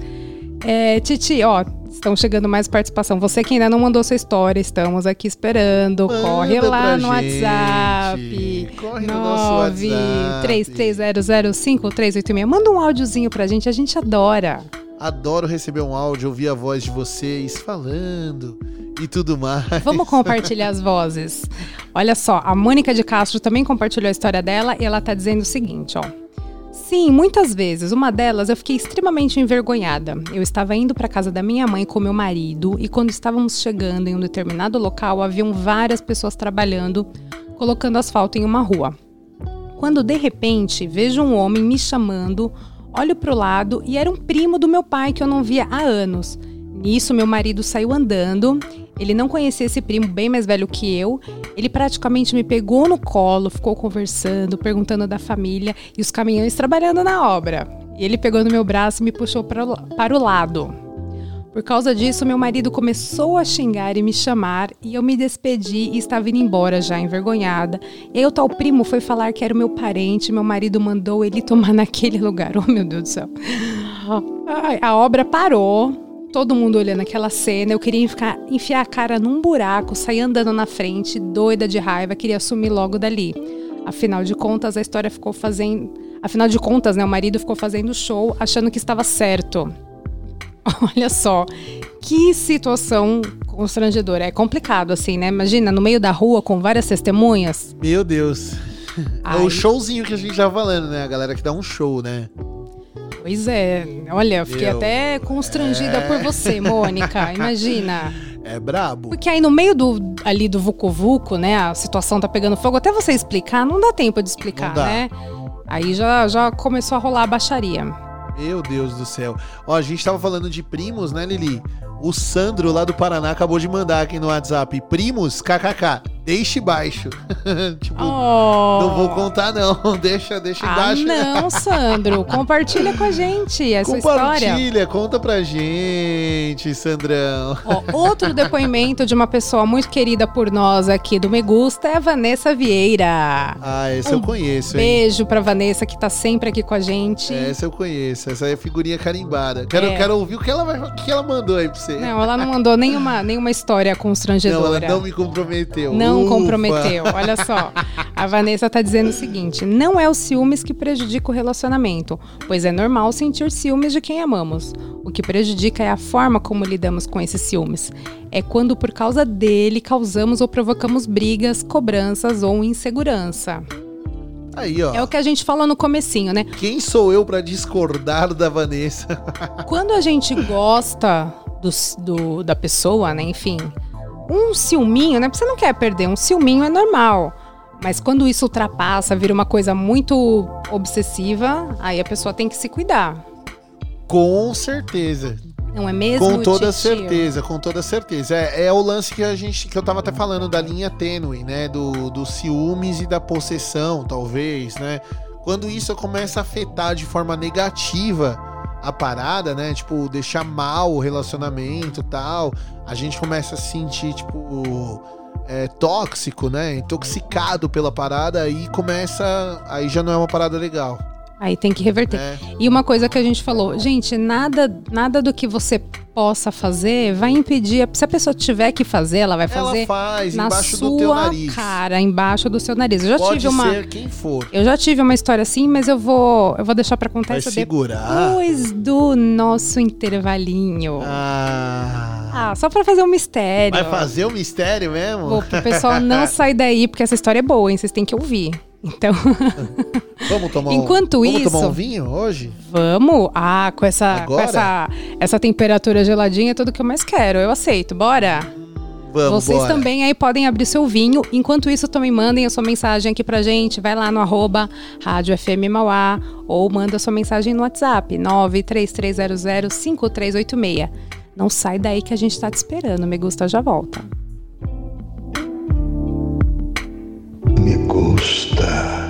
É, Titi, ó, estão chegando mais participação. Você que ainda não mandou sua história, estamos aqui esperando. Manda Corre lá no gente. WhatsApp. Corre no nosso WhatsApp. 33005386. Manda um áudiozinho pra gente, a gente adora. Adoro receber um áudio, ouvir a voz de vocês falando e tudo mais. Vamos compartilhar as vozes. Olha só, a Mônica de Castro também compartilhou a história dela e ela tá dizendo o seguinte, ó. Sim, muitas vezes. Uma delas eu fiquei extremamente envergonhada. Eu estava indo para casa da minha mãe com meu marido e quando estávamos chegando em um determinado local, haviam várias pessoas trabalhando, colocando asfalto em uma rua. Quando de repente vejo um homem me chamando, olho pro lado e era um primo do meu pai que eu não via há anos. Nisso, meu marido saiu andando. Ele não conhecia esse primo bem mais velho que eu. Ele praticamente me pegou no colo, ficou conversando, perguntando da família e os caminhões trabalhando na obra. E ele pegou no meu braço e me puxou para o- lado. Por causa disso, meu marido começou a xingar e me chamar, e eu me despedi e estava indo embora já, envergonhada. E aí o tal primo foi falar que era o meu parente, meu marido mandou ele tomar naquele lugar. Oh, meu Deus do céu. A obra parou, todo mundo olhando aquela cena. Eu queria ficar, enfiar a cara num buraco, sair andando na frente, doida de raiva, queria sumir logo dali. Afinal de contas, a história ficou fazendo. Afinal de contas, né, o marido ficou fazendo show achando que estava certo. Olha só, que situação constrangedora. É complicado, assim, né? Imagina, no meio da rua com várias testemunhas. Meu Deus. É Ai. o showzinho que a gente tava falando, né? A galera que dá um show, né? Pois é. Olha, eu fiquei Meu, até constrangida é. por você, Mônica. Imagina. É brabo. Porque aí no meio do ali do Vucu Vucu, né? A situação tá pegando fogo. Até você explicar, não dá tempo de explicar, né? Aí já, já começou a rolar a baixaria. Meu Deus do céu. Ó, a gente tava falando de primos, né, Lili? O Sandro lá do Paraná acabou de mandar aqui no WhatsApp. Primos, kkk, deixe baixo. tipo, Oh. não vou contar não. Deixa, deixa Ah, embaixo. não, Sandro. Compartilha com a gente essa história. Compartilha, conta pra gente, Sandrão. Outro depoimento de uma pessoa muito querida por nós aqui do Me Gusta é a Vanessa Vieira. Ah, esse eu Um conheço, hein? Beijo pra Vanessa que tá sempre aqui com a gente. Essa eu conheço. Essa é figurinha carimbada. Quero, É. quero ouvir o que ela, vai, o que ela mandou aí pra você. Não, ela não mandou nenhuma, nenhuma história Não, constrangedora. ela não me comprometeu. Não Ufa. comprometeu. Olha só. A Vanessa tá dizendo o seguinte: não é o ciúmes que prejudica o relacionamento, pois é normal sentir ciúmes de quem amamos. O que prejudica é a forma como lidamos com esses ciúmes. É quando, por causa dele, causamos ou provocamos brigas, cobranças ou insegurança. Aí, ó. É o que a gente falou no comecinho, né? Quem sou eu pra discordar da Vanessa? Quando a gente gosta do, do- da pessoa, né? Enfim, um ciúminho, né? Você não quer perder, um ciúminho é normal. Mas quando isso ultrapassa, vira uma coisa muito obsessiva, aí a pessoa tem que se cuidar. Com certeza. Não é mesmo? Com toda Titio? certeza, com toda certeza. É, é o lance que a gente que eu tava até falando da linha tênue, né? Do, do ciúmes e da possessão, talvez, né? Quando isso começa a afetar de forma negativa a parada, né? Tipo, deixar mal o relacionamento e tal, a gente começa a se sentir, tipo, é, tóxico, né? Intoxicado pela parada, aí começa. Aí já não é uma parada legal. Aí tem que reverter. É. E uma coisa que a gente falou, gente, nada, nada do que você possa fazer vai impedir. Se a pessoa tiver que fazer, ela vai fazer Ela faz na embaixo sua do teu nariz. cara, embaixo do seu nariz. Eu já Pode tive uma, ser quem for. eu já tive uma história assim, mas eu vou, eu vou deixar pra contar Vai isso segurar. depois do nosso intervalinho. Ah. Ah, só pra fazer um mistério. Vai fazer o mistério mesmo? Vou pro pessoal não sair daí, porque essa história é boa, hein? Vocês têm que ouvir. Então, Vamos tomar Enquanto um, vamos isso- tomar um vinho hoje? vamos. Ah, com essa, com essa, essa temperatura geladinha é tudo que eu mais quero. Eu aceito. Bora? Vamos, Vocês bora. também aí podem abrir seu vinho. Enquanto isso, também mandem a sua mensagem aqui pra gente. Vai lá no arroba Rádio FM Mauá ou manda a sua mensagem no WhatsApp 933005386. Não sai daí que a gente tá te esperando. Me gusta já volta. Me gusta.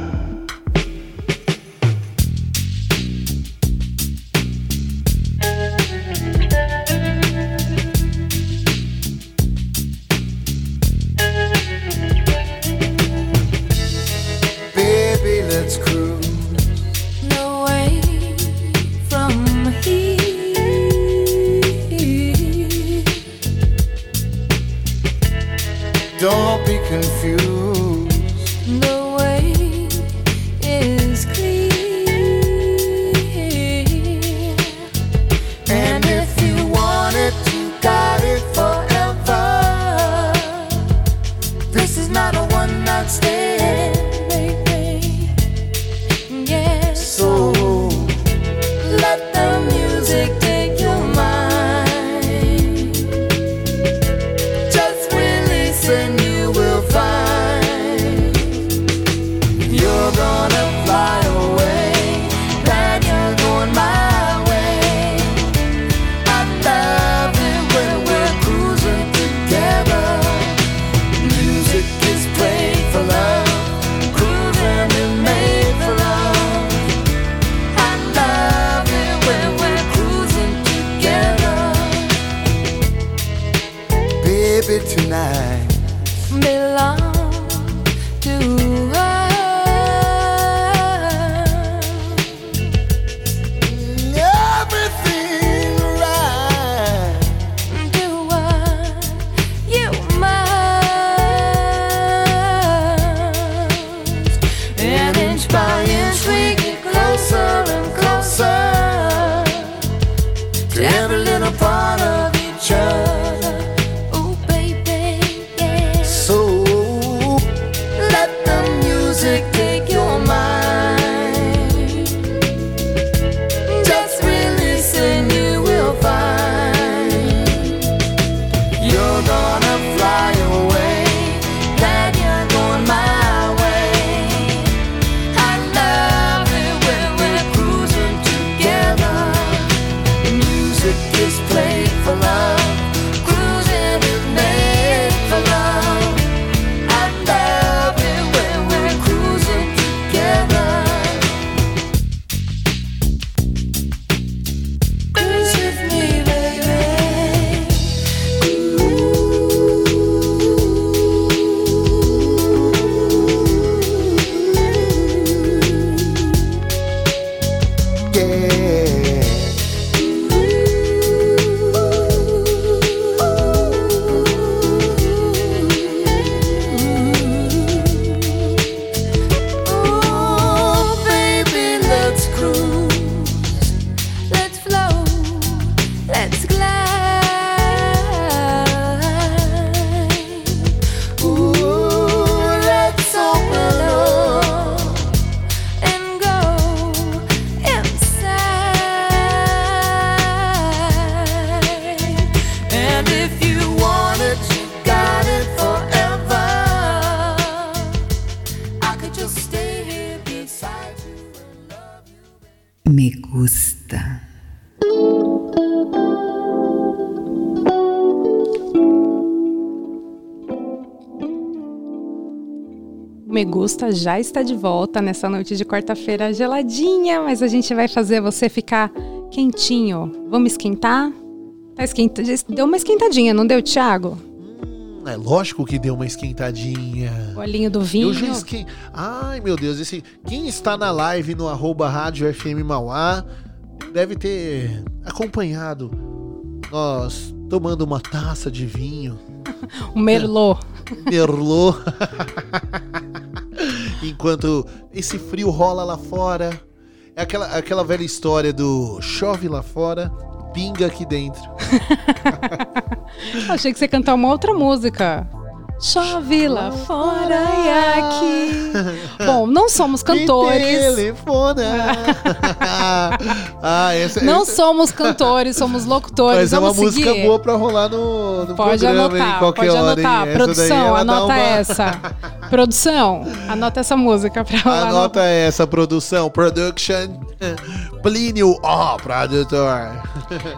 Me Gusta já está de volta nessa noite de quarta-feira geladinha, mas a gente vai fazer você ficar quentinho. Vamos esquentar? Tá esquenta... Deu uma esquentadinha, não deu, Thiago? É lógico que deu uma esquentadinha. O olhinho do vinho. Eu já esque... Ai, meu Deus, esse... quem está na live no arroba Rádio FM Mauá deve ter acompanhado nós tomando uma taça de vinho, O Merlot. Merlot, enquanto esse frio rola lá fora. É aquela, aquela velha história do chove lá fora, pinga aqui dentro. Achei que você ia cantar uma outra música. Chove lá fora e aqui. Bom, não somos cantores. telefona. ah, essa, Não essa- somos cantores, somos locutores. Mas é uma Vamos música seguir. boa pra rolar no, no Pode programa, anotar, hein, qualquer pode hora, anotar. Produção, anota uma- essa. Produção, anota essa música pra rolar. no- Anota essa produção, production, Plínio, ó, produtor.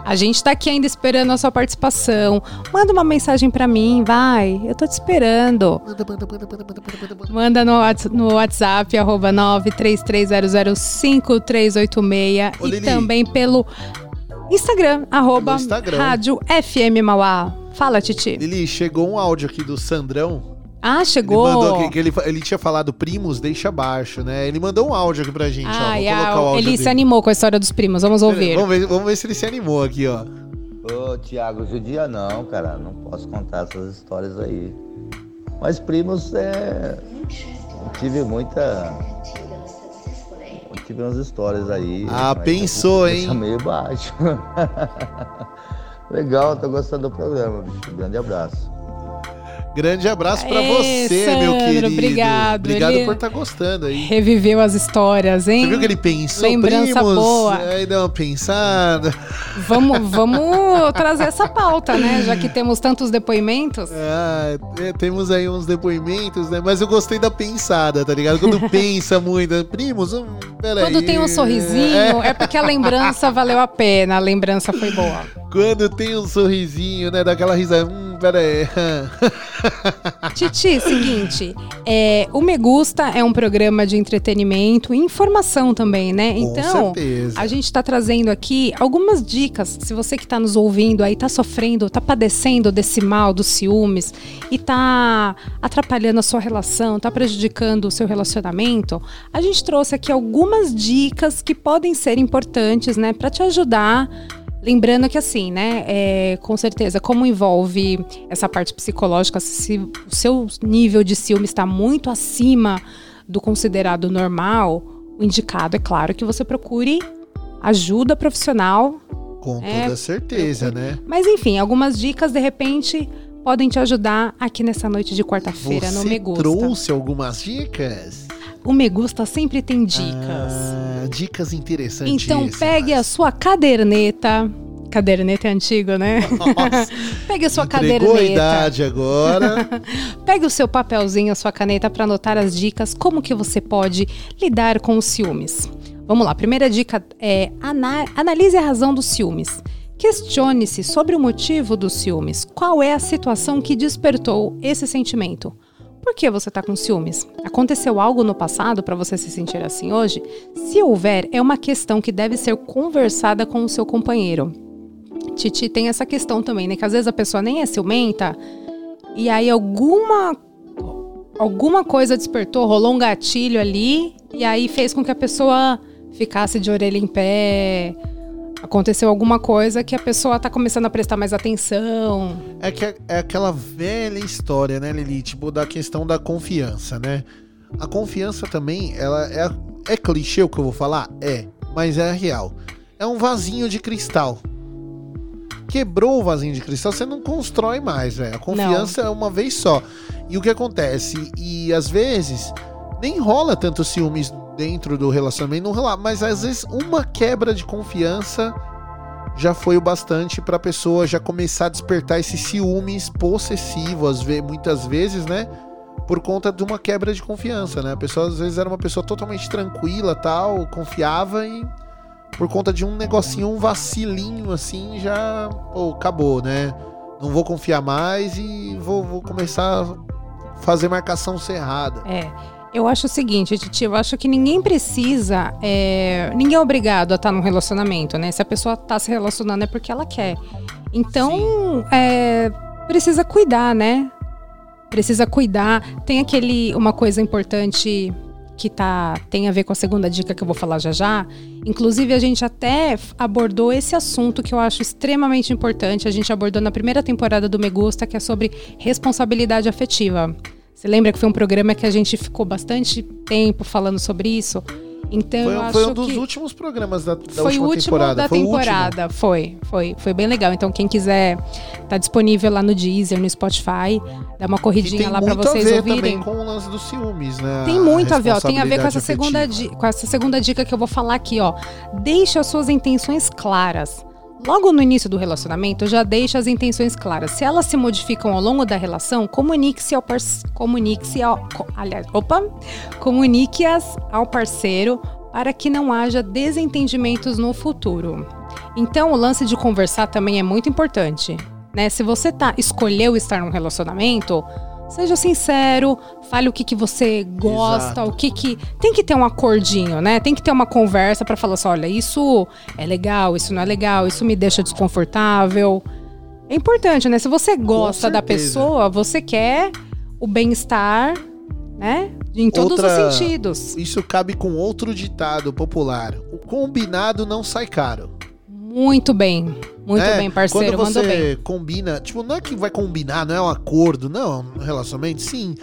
A gente tá aqui ainda esperando a sua participação. Manda uma mensagem pra mim, vai. Eu tô te esperando. Manda, manda, manda, manda, manda, manda, manda. Manda no, no WhatsApp, arroba 933005386 Ô, e Lili. também pelo Instagram, arroba Instagram. Rádio FM Mauá. Fala, Titi. Lili, chegou um áudio aqui do Sandrão. Ah, Ele chegou. mandou aqui, que ele, ele tinha falado primos, deixa abaixo, né? Ele mandou um áudio aqui pra gente, ó. Ai, Vou colocar ah, o áudio ele dele. se animou com a história dos primos. Vamos ouvir. Vamos ver, vamos ver se ele se animou aqui, ó. Tiago, judia não, cara. Não posso contar essas histórias aí. Mas primos, é. eu Tive muita. eu Tive umas histórias aí. Ah, pensou, hein? meio baixo. Legal, tô gostando do programa, bicho. Grande abraço. Grande abraço pra Aê, você, meu Sandro, querido. obrigado. Obrigado Ele- por estar gostando aí. Reviveu as histórias, hein? Você viu que ele pensou? Lembrança primos, boa. Aí deu uma pensada. Vamos, vamos trazer essa pauta, né? Já que temos tantos depoimentos. Ah, é, temos aí uns depoimentos, né? Mas eu gostei da pensada, tá ligado? Quando pensa muito. Primos, hum, peraí. Quando tem um sorrisinho, é porque a lembrança valeu a pena, a lembrança foi boa. Quando tem um sorrisinho, né? Daquela risada. Hum, peraí. Titi, seguinte, é, o Me Gusta é um programa de entretenimento e informação também, né? Com Então, certeza. a gente está trazendo aqui algumas dicas. Se você que está nos ouvindo aí está sofrendo, está padecendo desse mal dos ciúmes e está atrapalhando a sua relação, está prejudicando o seu relacionamento, a gente trouxe aqui algumas dicas que podem ser importantes, né, para te ajudar. Lembrando que assim, né, é, com certeza, como envolve essa parte psicológica, se o seu nível de ciúme está muito acima do considerado normal, o indicado é claro que você procure ajuda profissional. Com É, toda certeza, né? Mas enfim, algumas dicas de repente podem te ajudar aqui nessa noite de quarta-feira no Me Gusta. trouxe algumas dicas? O Me Gusta sempre tem dicas. Ah, dicas interessantes. então pegue a sua caderneta. Caderneta é antigo, né? Nossa, Pegue a sua a caderneta. idade agora. Pegue o seu papelzinho, a sua caneta para anotar as dicas, como que você pode lidar com os ciúmes. Vamos lá, primeira dica é ana- analise a razão dos ciúmes. Questione-se sobre o motivo dos ciúmes. Qual é a situação que despertou esse sentimento? Por que você está com ciúmes? Aconteceu algo no passado para você se sentir assim hoje? Se houver, é uma questão que deve ser conversada com o seu companheiro. Titi tem essa questão também, né? Que às vezes a pessoa nem é ciumenta e aí alguma alguma coisa despertou, rolou um gatilho ali e aí fez com que a pessoa ficasse de orelha em pé. Aconteceu alguma coisa que a pessoa tá começando a prestar mais atenção. É, que é, é aquela velha história, né, Lili? Tipo, da questão da confiança, né? A confiança também, ela é, é clichê o que eu vou falar? É, mas é real. É um vasinho de cristal. Quebrou o vasinho de cristal, você não constrói mais, velho. A confiança é uma vez só. E o que acontece? E às vezes, nem rola tanto ciúmes dentro do relacionamento, não rola, mas às vezes uma quebra de confiança já foi o bastante pra pessoa já começar a despertar esses ciúmes possessivos, muitas vezes, né? Por conta de uma quebra de confiança, né? A pessoa às vezes era uma pessoa totalmente tranquila, tal, confiava e por conta de um negocinho, um vacilinho assim, já, pô, acabou, né? Não vou confiar mais e vou, vou começar a fazer marcação cerrada. É. Eu acho o seguinte, Titi, eu acho que ninguém precisa. é, ninguém é obrigado a estar num relacionamento, né? Se a pessoa tá se relacionando é porque ela quer. Então, é, precisa cuidar, né? precisa cuidar. Tem aquele uma coisa importante que tá tem a ver com a segunda dica que eu vou falar já já. Inclusive a gente até abordou esse assunto que eu acho extremamente importante. A gente abordou na primeira temporada do Me Gusta, que é sobre responsabilidade afetiva. Você lembra que foi um programa que a gente ficou bastante tempo falando sobre isso? Então eu Foi, acho foi um dos últimos programas da, da foi última o último temporada. da foi o último. temporada, foi, foi, foi bem legal. Então quem quiser, tá disponível lá no Deezer, no Spotify, dá uma corridinha lá muito vocês a ver ouvirem. também com o lance dos ciúmes, né? Tem muito a ver, ó. Tem a ver com essa segunda, com essa segunda dica que eu vou falar aqui, ó. Deixe as suas intenções claras. Logo no início do relacionamento, já deixa as intenções claras. Se elas se modificam ao longo da relação, comunique-se ao parceiro. Comunique-se ao. co- aliás, opa! Comunique-as ao parceiro para que não haja desentendimentos no futuro. Então, o lance de conversar também é muito importante. Né? Se você tá, escolheu estar num relacionamento, seja sincero, fale o que, que você gosta, Exato. o que que. Tem que ter um acordinho, né? Tem que ter uma conversa para falar assim: olha, isso é legal, isso não é legal, isso me deixa desconfortável. É importante, né? Se você gosta da pessoa, você quer o bem-estar, né? Em todos Outra- os sentidos. Isso cabe com outro ditado popular. O combinado não sai caro. Muito bem. Muito né? bem, parceiro. Quando você bem. combina, tipo, não é que vai combinar, não é um acordo, não, um relacionamento, sim.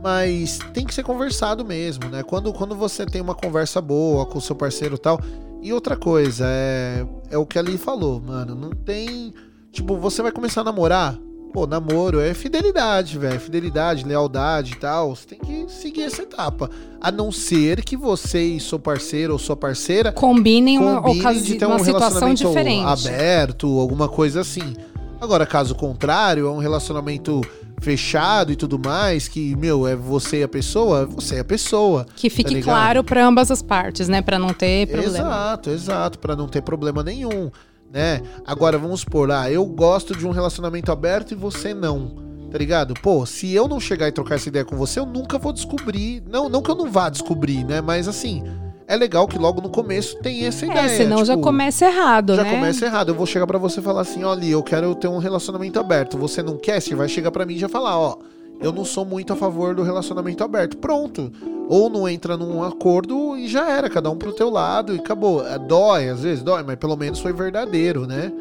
Mas tem que ser conversado mesmo, né? Quando, quando você tem uma conversa boa com o seu parceiro e tal. E outra coisa, é, é o que ali falou, mano. Não tem. Tipo, você vai começar a namorar. Pô, namoro é fidelidade, velho. Fidelidade, lealdade e tal. Você tem que seguir essa etapa. A não ser que você e seu parceiro ou sua parceira Combinem uma, ocasi- de ter uma um situação relacionamento diferente. aberto, alguma coisa assim. Agora, caso contrário, é um relacionamento fechado e tudo mais, que, meu, é você e a pessoa, você é a pessoa. Que fique ligado? claro para ambas as partes, né? Para não ter problema. Exato, exato, Pra não ter problema nenhum, né? Agora, vamos supor, ah, eu gosto de um relacionamento aberto e você não. Tá ligado? Pô, se eu não chegar e trocar essa ideia com você, eu nunca vou descobrir. Não, não que eu não vá descobrir, né? Mas assim, é legal que logo no começo tem essa ideia. É, senão já tipo, começa errado, já né? começa errado. Eu vou chegar pra você e falar assim, olha, eu quero ter um relacionamento aberto. Você não quer? Você vai chegar pra mim e já falar, ó, eu não sou muito a favor do relacionamento aberto. Pronto. Ou não entra num acordo e já era, cada um pro teu lado e acabou. É, Dói, às vezes dói, mas pelo menos foi verdadeiro, né?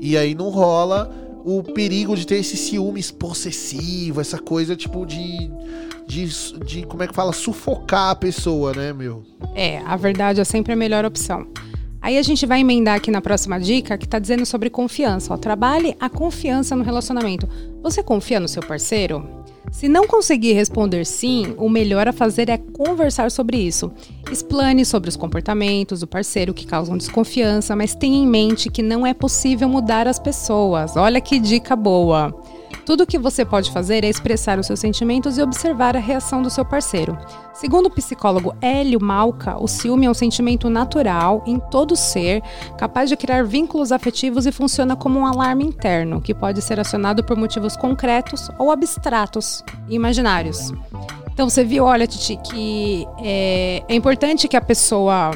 E aí não rola o perigo de ter esse ciúmes possessivo, essa coisa tipo de, de, de como é que fala, sufocar a pessoa, né, meu? É, a verdade é sempre a melhor opção. Aí a gente vai emendar aqui na próxima dica que tá dizendo sobre confiança. Ó, trabalhe a confiança no relacionamento. Você confia no seu parceiro? Se não conseguir responder sim, o melhor a fazer é conversar sobre isso. Explane sobre os comportamentos do parceiro que causam desconfiança, mas tenha em mente que não é possível mudar as pessoas. Olha que dica boa! Tudo o que você pode fazer é expressar os seus sentimentos e observar a reação do seu parceiro. Segundo o psicólogo Hélio Malca, o ciúme é um sentimento natural em todo ser, capaz de criar vínculos afetivos e funciona como um alarme interno, que pode ser acionado por motivos concretos ou abstratos e imaginários. Então você viu, olha, Titi, que é, é importante que a pessoa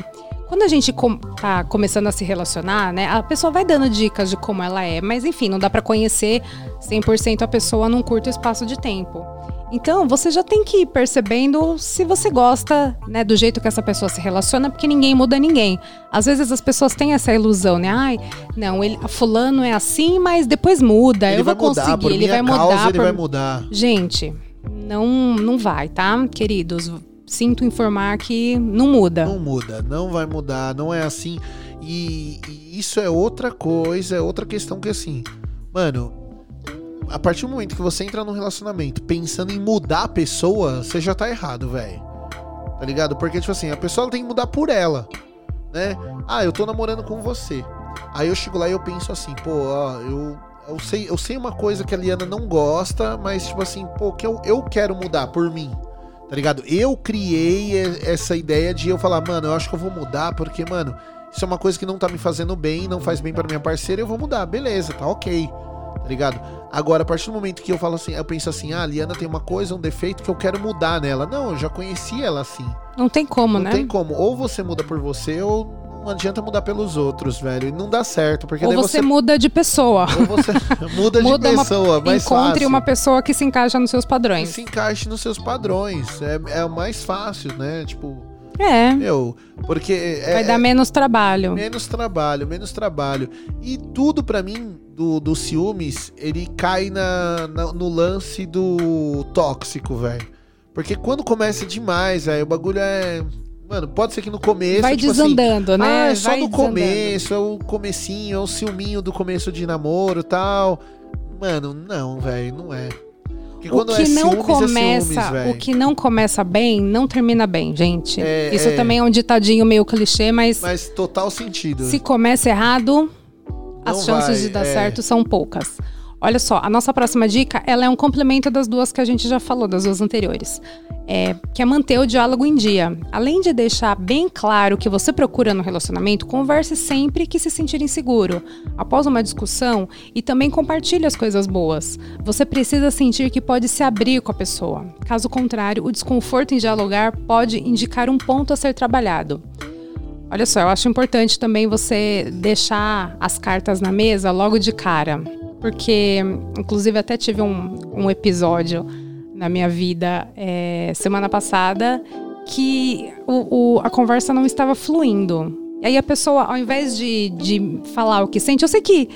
quando a gente com, tá começando a se relacionar, né, a pessoa vai dando dicas de como ela é, mas enfim, não dá pra conhecer 100% a pessoa num curto espaço de tempo. Então, você já tem que ir percebendo se você gosta, né, do jeito que essa pessoa se relaciona, porque ninguém muda ninguém. Às vezes as pessoas têm essa ilusão, né? Ai, não, ele, fulano é assim, mas depois muda, ele eu vai vou mudar, conseguir, ele vai causa, mudar. ele por- vai mudar. Gente, não, não vai, tá, queridos? Sinto informar que não muda. Não muda, não vai mudar, não é assim. E, e isso é outra coisa, é outra questão que assim, mano, a partir do momento que você entra num relacionamento pensando em mudar a pessoa, você já tá errado, velho. Tá ligado? Porque, tipo assim, a pessoa tem que mudar por ela, né? Ah, eu tô namorando com você. Aí eu chego lá e eu penso assim, pô, ó, eu, eu, sei, eu sei uma coisa que a Liana não gosta, mas, tipo assim, pô, que eu, eu quero mudar por mim. Tá ligado? Eu criei essa ideia de eu falar, mano, eu acho que eu vou mudar porque, mano, isso é uma coisa que não tá me fazendo bem, não faz bem pra minha parceira, eu vou mudar. Beleza, tá ok. Tá ligado? Agora, a partir do momento que eu falo assim, eu penso assim, ah, a Liana tem uma coisa, um defeito que eu quero mudar nela. Não, eu já conheci ela assim. Não tem como, Não né? tem como. Ou você muda por você, ou não adianta mudar pelos outros, velho. E não dá certo, porque Ou você você, muda de pessoa. ou você muda de Muda uma- pessoa, mais Encontre fácil. uma pessoa que se encaixa nos seus que padrões. se encaixe nos seus padrões. É, é o mais fácil, né? Tipo, É, meu, porque é, vai dar menos trabalho. menos trabalho, menos trabalho. E tudo pra mim do, do ciúmes, ele cai na, na- no lance do tóxico, velho. Porque quando começa demais, velho, o bagulho é. Mano, pode ser que no começo. Vai tipo assim, desandando, né? Ah, é só vai no desandando. começo, é o comecinho, é o ciúminho do começo de namoro e tal. Mano, não, velho, não é. Porque O que não começa, é ciúmes, o que não começa bem, não termina bem, gente. É, Isso é. também é um ditadinho meio clichê, mas, Mas total sentido. se começa errado, as Não chances vai, de dar é. certo são poucas. Olha só, a nossa próxima dica, ela é um complemento das duas que a gente já falou, das duas anteriores. É, que é manter o diálogo em dia. Além de deixar bem claro o que você procura no relacionamento, converse sempre que se sentir inseguro. Após uma discussão, e também compartilhe as coisas boas. Você precisa sentir que pode se abrir com a pessoa. Caso contrário, o desconforto em dialogar pode indicar um ponto a ser trabalhado. Olha só, eu acho importante também você deixar as cartas na mesa logo de cara. Porque, inclusive, até tive um, um episódio na minha vida é, semana passada que o, o- a conversa não estava fluindo. E aí a pessoa, ao invés de, de falar o que sente, eu sei que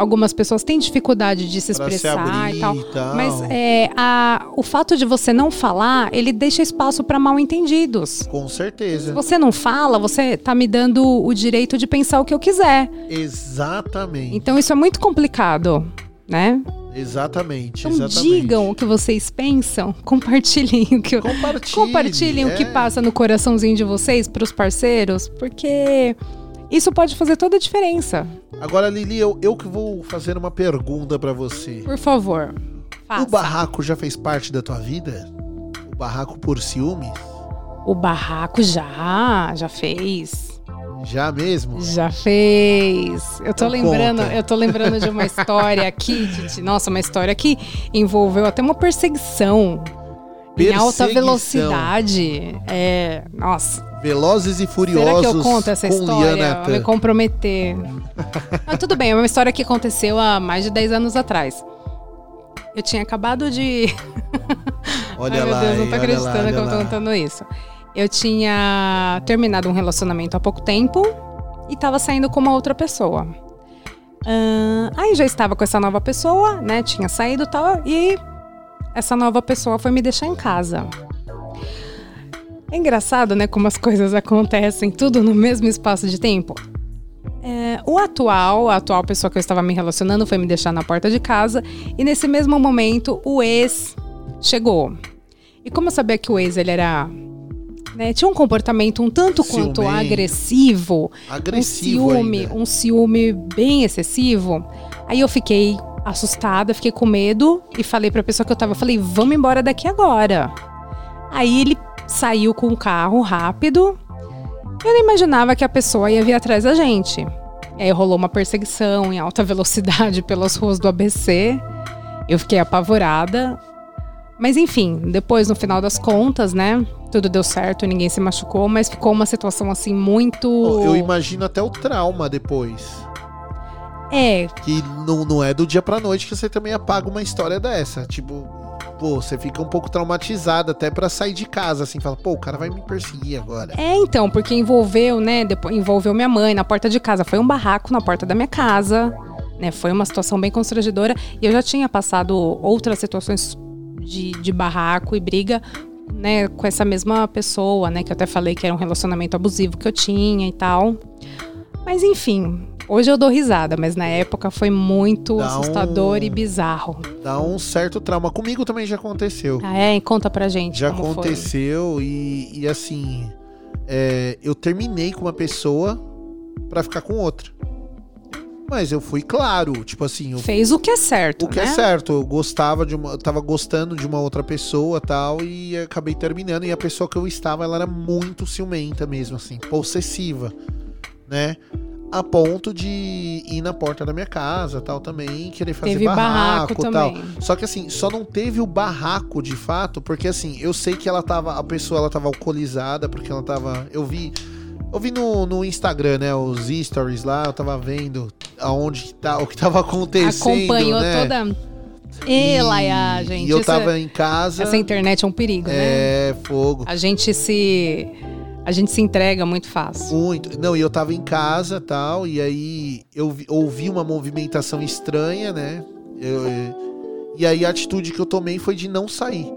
algumas pessoas têm dificuldade de se Pra se expressar abrir e tal. e tal. Mas é, a- o fato de você não falar, ele deixa espaço para mal entendidos. Com Se certeza. você não fala, você tá me dando o direito de pensar o que eu quiser. Exatamente. Então isso é muito complicado, né? Exatamente. Então exatamente. digam o que vocês pensam, compartilhem o que Compartilhe, compartilhem o que é. passa no coraçãozinho de vocês pros parceiros, porque isso pode fazer toda a diferença. Agora, Lili, eu, eu que vou fazer uma pergunta pra você. Por favor. Faça. O barraco já fez parte da tua vida? O barraco por ciúmes? O barraco já, já fez. Já mesmo? Já fez. Eu tô Então lembrando, conta. eu tô lembrando de uma história aqui, Titi. Nossa, uma história que envolveu até uma perseguição. Em alta Perseguição. velocidade. É, nossa. Velozes e Furiosos Será que eu conto essa história? Me comprometer. Mas tudo bem, é uma história que aconteceu há mais de 10 anos atrás. Eu tinha acabado de. Olha Ai, meu lá, Deus, não tô acreditando lá, que eu tô contando isso. Eu tinha terminado um relacionamento há pouco tempo e tava saindo com uma outra pessoa. Ahn, aí já estava com essa nova pessoa, né? Tinha saído e tal, e essa nova pessoa foi me deixar em casa. É engraçado, né? Como as coisas acontecem, tudo no mesmo espaço de tempo. É, o atual, a atual pessoa que eu estava me relacionando foi me deixar na porta de casa e nesse mesmo momento o ex chegou. E como eu sabia que o ex ele era né, tinha um comportamento um tanto quanto agressivo, Agressivo um ciúme, ainda. um ciúme bem excessivo. Aí eu fiquei assustada, fiquei com medo e falei pra pessoa que eu tava, eu falei, vamos embora daqui agora. Aí ele saiu com o carro rápido. Eu não imaginava que a pessoa ia vir atrás da gente. E aí rolou uma perseguição em alta velocidade pelas ruas do ABC. Eu fiquei apavorada. Mas enfim, depois, no final das contas, né? Tudo deu certo, ninguém se machucou, mas ficou uma situação assim muito. Eu imagino até o trauma depois. É, Que não, não é do dia pra noite que você também apaga uma história dessa. Tipo, pô, você fica um pouco traumatizado até pra sair de casa, assim. Fala, pô, o cara vai me perseguir agora. É, então, porque envolveu, né? Depois envolveu minha mãe na porta de casa. Foi um barraco na porta da minha casa, né? Foi uma situação bem constrangedora. E eu já tinha passado outras situações de, de barraco e briga, né? Com essa mesma pessoa, né? Que eu até falei que era um relacionamento abusivo que eu tinha e tal. Mas enfim, hoje eu dou risada, mas na época foi muito Dá assustador um- e bizarro. Dá um certo trauma. Comigo também já aconteceu. Ah, é? Conta pra gente. Já aconteceu e, e assim, é, eu terminei com uma pessoa pra ficar com outra. Mas eu fui claro, tipo assim, eu, Fez o que é certo, o que né? é certo, eu gostava de uma, eu tava gostando de uma outra pessoa tal e acabei terminando e a pessoa que eu estava, ela era muito ciumenta mesmo assim, possessiva, né? A ponto de ir na porta da minha casa, tal também, querer fazer Teve barraco tal. também. Só que assim, só não teve o barraco de fato, porque assim, eu sei que ela tava, a pessoa ela tava alcoolizada, porque ela tava, eu vi Eu vi no, no Instagram, né? Os stories lá, eu tava vendo aonde que tá, o que tava acontecendo. Acompanhou né? toda. E Laia, E gente. eu isso tava é- em casa. Essa internet é um perigo, né? É, fogo. A gente se. A gente se entrega muito fácil. Muito. Não, e eu tava em casa tal, e aí eu vi- ouvi uma movimentação estranha, né? Eu- e aí a atitude que eu tomei foi de não sair.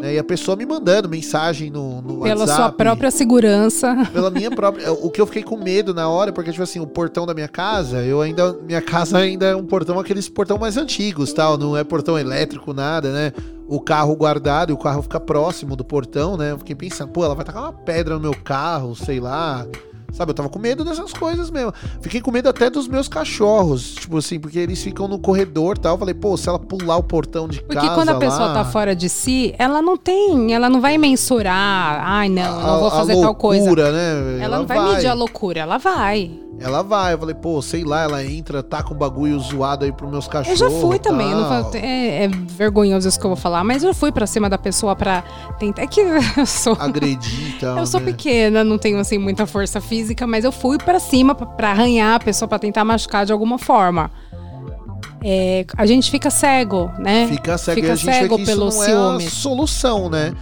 Né? E a pessoa me mandando mensagem no, no Pela WhatsApp. sua própria segurança. Pela minha própria. O que eu fiquei com medo na hora, porque, tipo assim, o portão da minha casa, eu ainda. Minha casa ainda é um portão, aqueles portão mais antigos, tal. Não é portão elétrico, nada, né? O carro guardado e o carro fica próximo do portão, né? Eu fiquei pensando, pô, ela vai tacar uma pedra no meu carro, sei lá. Sabe, eu tava com medo dessas coisas mesmo. Fiquei com medo até dos meus cachorros, tipo assim, porque eles ficam no corredor e tal. Eu falei, pô, se ela pular o portão de Porque casa. quando a pessoa lá, tá fora de si, ela não tem. Ela não vai mensurar. Ai, não, eu não a- vou fazer tal coisa. loucura, né? Ela, não vai, medir a loucura, ela vai. Ela vai, eu falei, pô, sei lá, ela entra, tá com um bagulho zoado aí pros meus Eu cachorros. já fui também. eu não tal. falo- é, é vergonhoso isso que eu vou falar, mas eu fui pra cima da pessoa pra tentar. É que eu sou. Agredir tal. Eu sou né? pequena, não tenho assim muita força física, mas eu fui pra cima pra, pra arranhar a pessoa pra tentar machucar de alguma forma. É, a gente fica cego, né? Fica cego Fica e a gente cego vê que isso pelo não é a solução, né?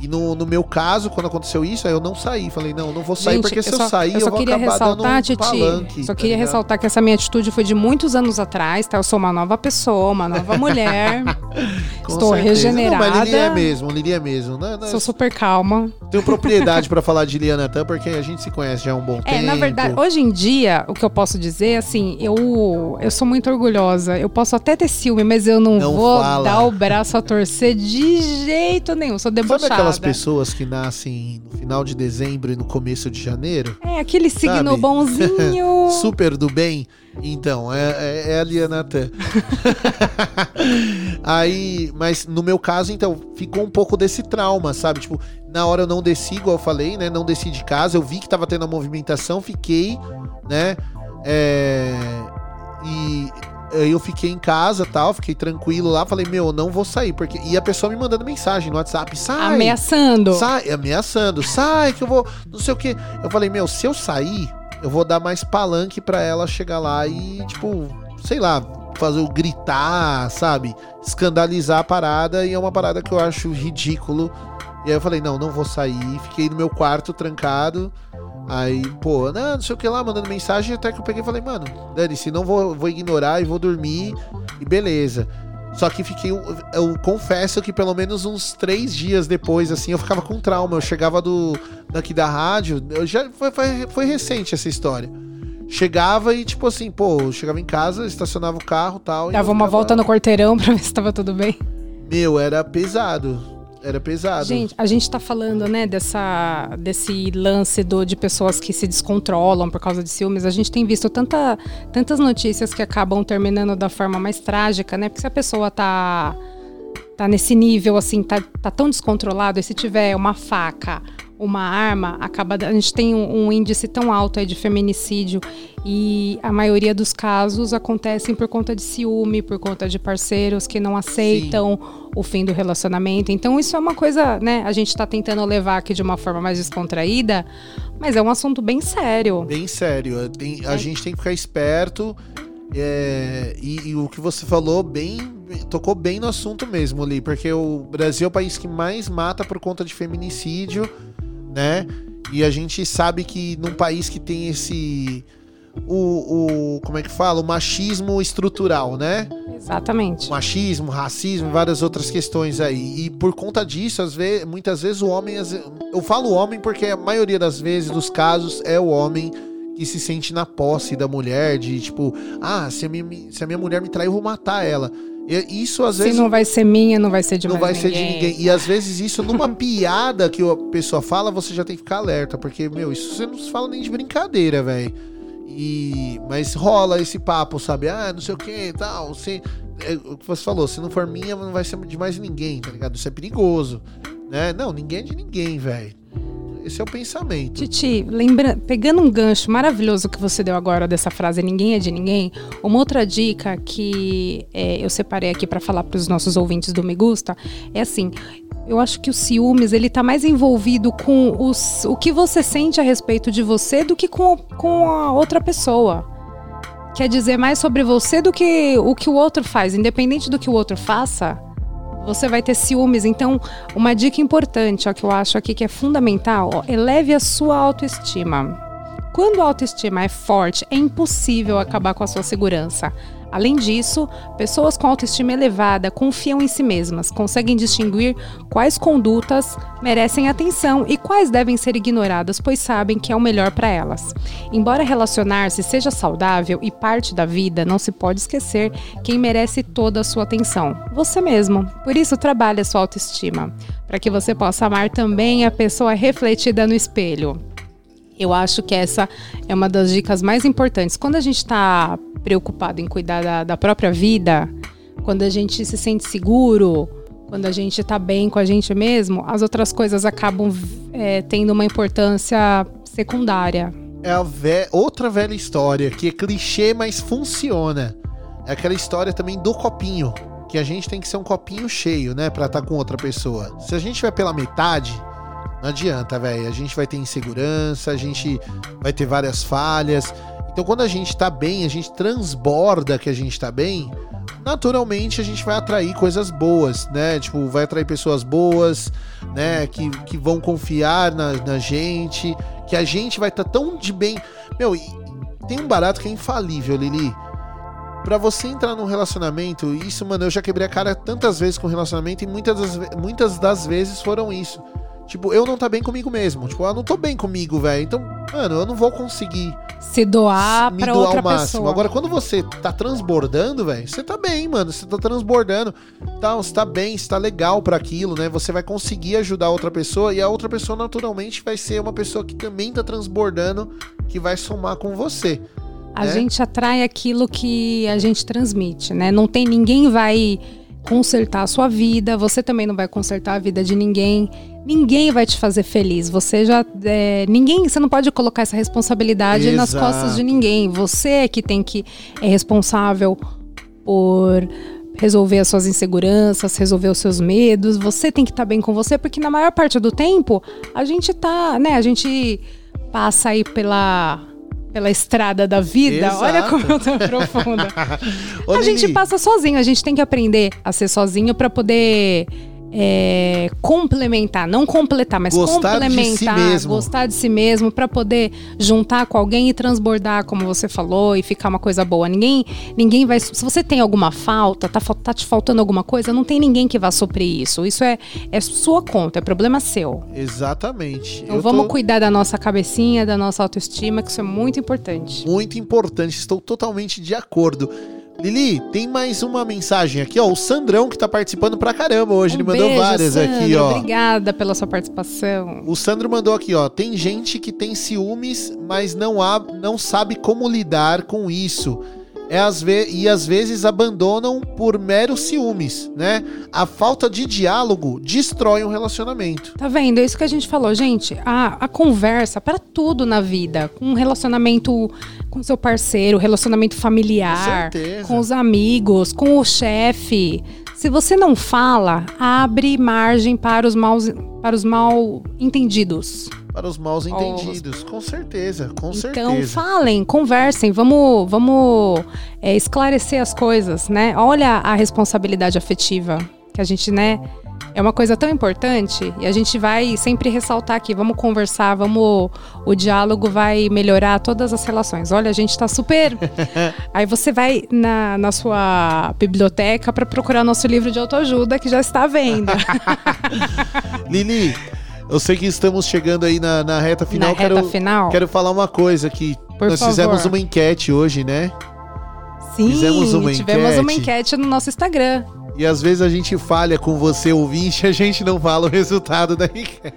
E no, no meu caso, quando aconteceu isso, aí eu não saí. Falei, não, não vou sair, Gente, porque se eu, só, sair, eu, eu vou acabar dando ressaltar, um Titi, palanque. só tá queria ligado? ressaltar que essa minha atitude foi de muitos anos atrás, tá? Eu sou uma nova pessoa, uma nova mulher. Estou certeza. regenerada. Não, mas Lili é mesmo, Lili é mesmo. Não, não, Sou super calma. Tenho propriedade pra falar de Liana Tan, porque a gente se conhece já há um bom tempo. É, na verdade, hoje em dia, o que eu posso dizer, assim, eu, eu sou muito orgulhosa. Eu posso até ter ciúme, mas eu não, Não vou fala. dar o braço a torcer de jeito nenhum. Sou debochada. Sabe aquelas pessoas que nascem no final de dezembro e no começo de janeiro? É, aquele signo Sabe? bonzinho. Super do bem. Então, é, é, é a Liana Tan. Aí, mas no meu caso, então, ficou um pouco desse trauma, sabe? Tipo, na hora eu não desci, igual eu falei, né? Não desci de casa, eu vi que tava tendo a movimentação, fiquei, né? É, e eu fiquei em casa tal, fiquei tranquilo lá, falei, meu, não vou sair, porque. E a pessoa me mandando mensagem no WhatsApp, sai! Ameaçando. Sai, ameaçando, sai que eu vou, não sei o que. Eu falei, meu, se eu sair, eu vou dar mais palanque pra ela chegar lá e, tipo, sei lá, fazer o gritar, sabe? Escandalizar a parada e é uma parada que eu acho ridículo. E aí eu falei, não, não vou sair. Fiquei no meu quarto trancado. Aí, pô, não, não sei o que lá, mandando mensagem, até que eu peguei e falei, mano, dane-se, não vou, vou ignorar e vou dormir e beleza. Só que fiquei, eu, eu confesso que pelo menos uns três dias depois, assim, eu ficava com trauma. Eu chegava do daqui da rádio, eu já foi, foi, foi recente essa história. Chegava e, tipo assim, pô, eu chegava em casa, estacionava o carro e tal. e Dava eu uma volta no quarteirão pra ver se tava tudo bem. Meu, era pesado. Era pesado. Gente, a gente tá falando, né, dessa, desse lance do, de pessoas que se descontrolam por causa de ciúmes. A gente tem visto tanta, tantas notícias que acabam terminando da forma mais trágica, né? Porque se a pessoa tá, tá nesse nível, assim, tá, tá tão descontrolado, e se tiver uma faca, uma arma, acaba. A gente tem um, um índice tão alto aí de feminicídio e a maioria dos casos acontecem por conta de ciúme, por conta de parceiros que não aceitam o fim do relacionamento. Então isso é uma coisa, né? A gente tá tentando levar aqui de uma forma mais descontraída, mas é um assunto bem sério. Bem sério. Tem- a É. gente tem que ficar esperto. é, e, e o que você falou, bem. Tocou bem no assunto mesmo ali. Porque o Brasil é o país que mais mata por conta de feminicídio, né? E a gente sabe que num país que tem esse. O, o. Como é que fala? O machismo estrutural, né? Exatamente. machismo, racismo, várias outras questões aí. E por conta disso, às vezes, muitas vezes o homem, eu falo homem porque a maioria das vezes dos casos é o homem que se sente na posse da mulher, de tipo, ah, se a minha, se a minha mulher me trair, eu vou matar ela. E isso às Se vezes não vai ser minha, não vai ser de não vai ser de ninguém. E às vezes isso, numa piada que a pessoa fala, você já tem que ficar alerta. Porque, meu, isso você não se fala nem de brincadeira, velho. E. Mas rola esse papo, sabe? Ah, não sei o que e tal. Você, é, o que você falou, se não for minha, não vai ser de mais ninguém, tá ligado? Isso é perigoso. Né? Não, ninguém é de ninguém, velho. Esse é o pensamento. Titi, lembra, pegando um gancho maravilhoso que você deu agora dessa frase ninguém é de ninguém, uma outra dica que é, eu separei aqui para falar para os nossos ouvintes do Me Gusta é assim: eu acho que o ciúmes, ele tá mais envolvido com os, o que você sente a respeito de você do que com, com a outra pessoa. Quer dizer mais sobre você do que o que o outro faz. Independente do que o outro faça, você vai ter ciúmes. Então, uma dica importante, ó, que eu acho aqui que é fundamental, ó, eleve a sua autoestima. Quando a autoestima é forte, é impossível acabar com a sua segurança. Além disso, pessoas com autoestima elevada confiam em si mesmas, conseguem distinguir quais condutas merecem atenção e quais devem ser ignoradas, pois sabem que é o melhor para elas. Embora relacionar-se seja saudável e parte da vida, não se pode esquecer quem merece toda a sua atenção: você mesmo. Por isso, trabalhe a sua autoestima, para que você possa amar também a pessoa refletida no espelho. Eu acho que essa é uma das dicas mais importantes. Quando a gente está preocupado em cuidar da, da, própria vida, quando a gente se sente seguro, quando a gente está bem com a gente mesmo, as outras coisas acabam é, tendo uma importância secundária. É ve outra velha história, que é clichê, mas funciona. É aquela história também do copinho. Que a gente tem que ser um copinho cheio, né? Pra estar com outra pessoa. Se a gente vai pela metade, não adianta, velho. A gente vai ter insegurança, a gente vai ter várias falhas. Então, quando a gente tá bem, a gente transborda que a gente tá bem, naturalmente a gente vai atrair coisas boas, né? Tipo, vai atrair pessoas boas, né? Que, que vão confiar na, na gente, que a gente vai estar tá tão de bem. Meu, tem um barato que é infalível, Lili. Pra você entrar num relacionamento, isso, mano, eu já quebrei a cara tantas vezes com relacionamento e muitas das, muitas das vezes foram isso. Tipo, eu não tá bem comigo mesmo. Tipo, eu não tô bem comigo, velho. Então, mano, eu não vou conseguir se doar me para doar outra ao máximo. pessoa. Agora, quando você tá transbordando, velho, você tá bem, mano. Você tá transbordando. Tá, você tá bem, você tá legal para aquilo, né? Você vai conseguir ajudar outra pessoa e a outra pessoa, naturalmente, vai ser uma pessoa que também tá transbordando, que vai somar com você. A né? gente atrai aquilo que a gente transmite, né? Não tem ninguém vai consertar a sua vida, você também não vai consertar a vida de ninguém. Ninguém vai te fazer feliz. Você já. É, ninguém. Você não pode colocar essa responsabilidade nas Exato. costas de ninguém. Você é que tem que. É responsável por resolver as suas inseguranças, resolver os seus medos. Você tem que estar bem com você, porque na maior parte do tempo a gente tá, né? A gente passa aí pela pela estrada da vida. Exato. Olha como eu tô profunda. Ô, a Lili, gente passa sozinho, a gente tem que aprender a ser sozinho pra poder é, complementar, não completar, mas Gostar de si complementar, mesmo. gostar de si mesmo pra poder juntar com alguém e transbordar, como você falou, e ficar uma coisa boa. Ninguém, ninguém vai. Se você tem alguma falta, tá, tá te faltando alguma coisa, não tem ninguém que vá suprir isso. Isso é, é sua conta, é problema seu. Exatamente. Então Eu vamos tô cuidar da nossa cabecinha, da nossa autoestima, que isso é muito importante. muito importante, estou totalmente de acordo. Lili, tem mais uma mensagem aqui, ó. O Sandrão que tá participando pra caramba hoje. Ele Um mandou beijo, várias Sandro, aqui, ó. Obrigada pela sua participação. O Sandro mandou aqui, ó. Tem gente que tem ciúmes, mas não, há, não sabe como lidar com isso. É às ve e às vezes abandonam por meros ciúmes, né? A falta de diálogo destrói um relacionamento. Tá vendo? É isso que a gente falou, gente. A, a conversa para tudo na vida. Com um relacionamento com seu parceiro, relacionamento familiar, Com com os amigos, com o chefe. Se você não fala, abre margem para os maus, para os mal entendidos. Para os maus entendidos. Com certeza, com Então, certeza. falem, conversem, vamos, vamos é, esclarecer as coisas, né? Olha a responsabilidade afetiva, que a gente, né? É uma coisa tão importante e a gente vai sempre ressaltar aqui, vamos conversar, vamos. O diálogo vai melhorar todas as relações. Olha, a gente tá super. Aí você vai na, na sua biblioteca para procurar nosso livro de autoajuda que já está à venda. Lili, eu sei que estamos chegando aí na, na reta final. na reta quero, final. quero falar uma coisa aqui. Por Nós favor. fizemos uma enquete hoje, né? Sim, fizemos uma tivemos uma enquete. enquete no nosso Instagram. E às vezes a gente falha com você, ouvinte, a gente não fala o resultado da enquete.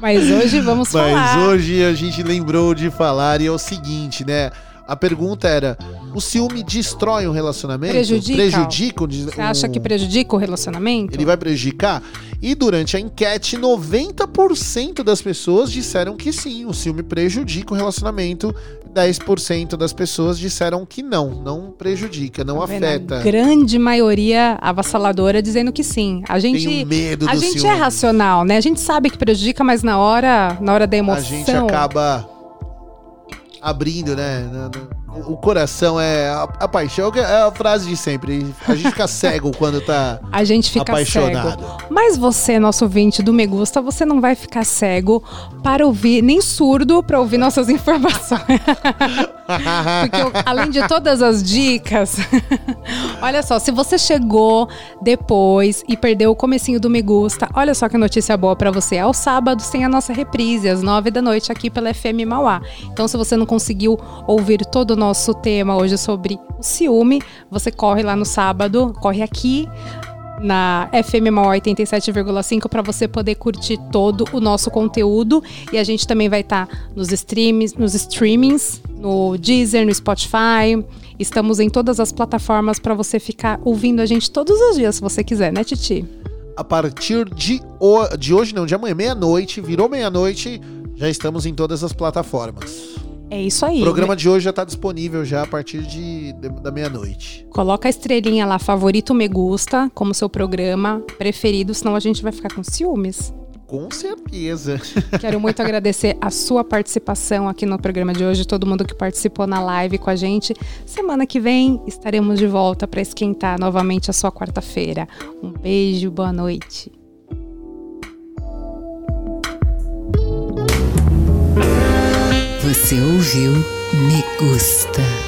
Mas hoje vamos Mas falar. hoje a gente lembrou de falar e é o seguinte, né? A pergunta era: o ciúme destrói um relacionamento? Prejudica? Prejudica um Você acha um- que prejudica o relacionamento? Ele vai prejudicar? E durante a enquete, 90% das pessoas disseram que sim, o ciúme prejudica o relacionamento. 10% das pessoas disseram que não, não prejudica, não Tá afeta. A grande maioria avassaladora dizendo que sim. A gente, Tenho medo a do gente ciúme. é racional, né? A gente sabe que prejudica, mas na hora, na hora da A emoção. gente acaba abrindo, né? O coração é a, a paixão, que é a frase de sempre. A gente fica cego quando tá A gente fica apaixonado. cego. Mas você, nosso ouvinte do Me Gusta, você não vai ficar cego para ouvir, nem surdo para ouvir nossas informações. Porque eu- além de todas as dicas, olha só, se você chegou depois e perdeu o comecinho do Me Gusta, olha só que notícia boa pra você. Aos sábados tem a nossa reprise, às nove da noite, aqui pela FM Mauá. Então, se você não conseguiu ouvir todo o nosso tema hoje sobre o ciúme, você corre lá no sábado, corre aqui na FM Mauá 87,5 para você poder curtir todo o nosso conteúdo e a gente também vai estar nos streams, nos streamings, no Deezer, no Spotify. Estamos em todas as plataformas para você ficar ouvindo a gente todos os dias, se você quiser, né, Titi? A partir de, ho- de hoje, não, de amanhã, meia-noite, virou meia-noite, já estamos em todas as plataformas. É isso aí. O programa de hoje já tá disponível já a partir de, de- da meia-noite. Coloca a estrelinha lá, favorito me gusta, como seu programa preferido, senão a gente vai ficar com ciúmes. Com certeza. Quero muito agradecer a sua participação aqui no programa de hoje, todo mundo que participou na live com a gente. Semana que vem estaremos de volta para esquentar novamente a sua quarta-feira. Um beijo, boa noite. Você ouviu Me Gusta.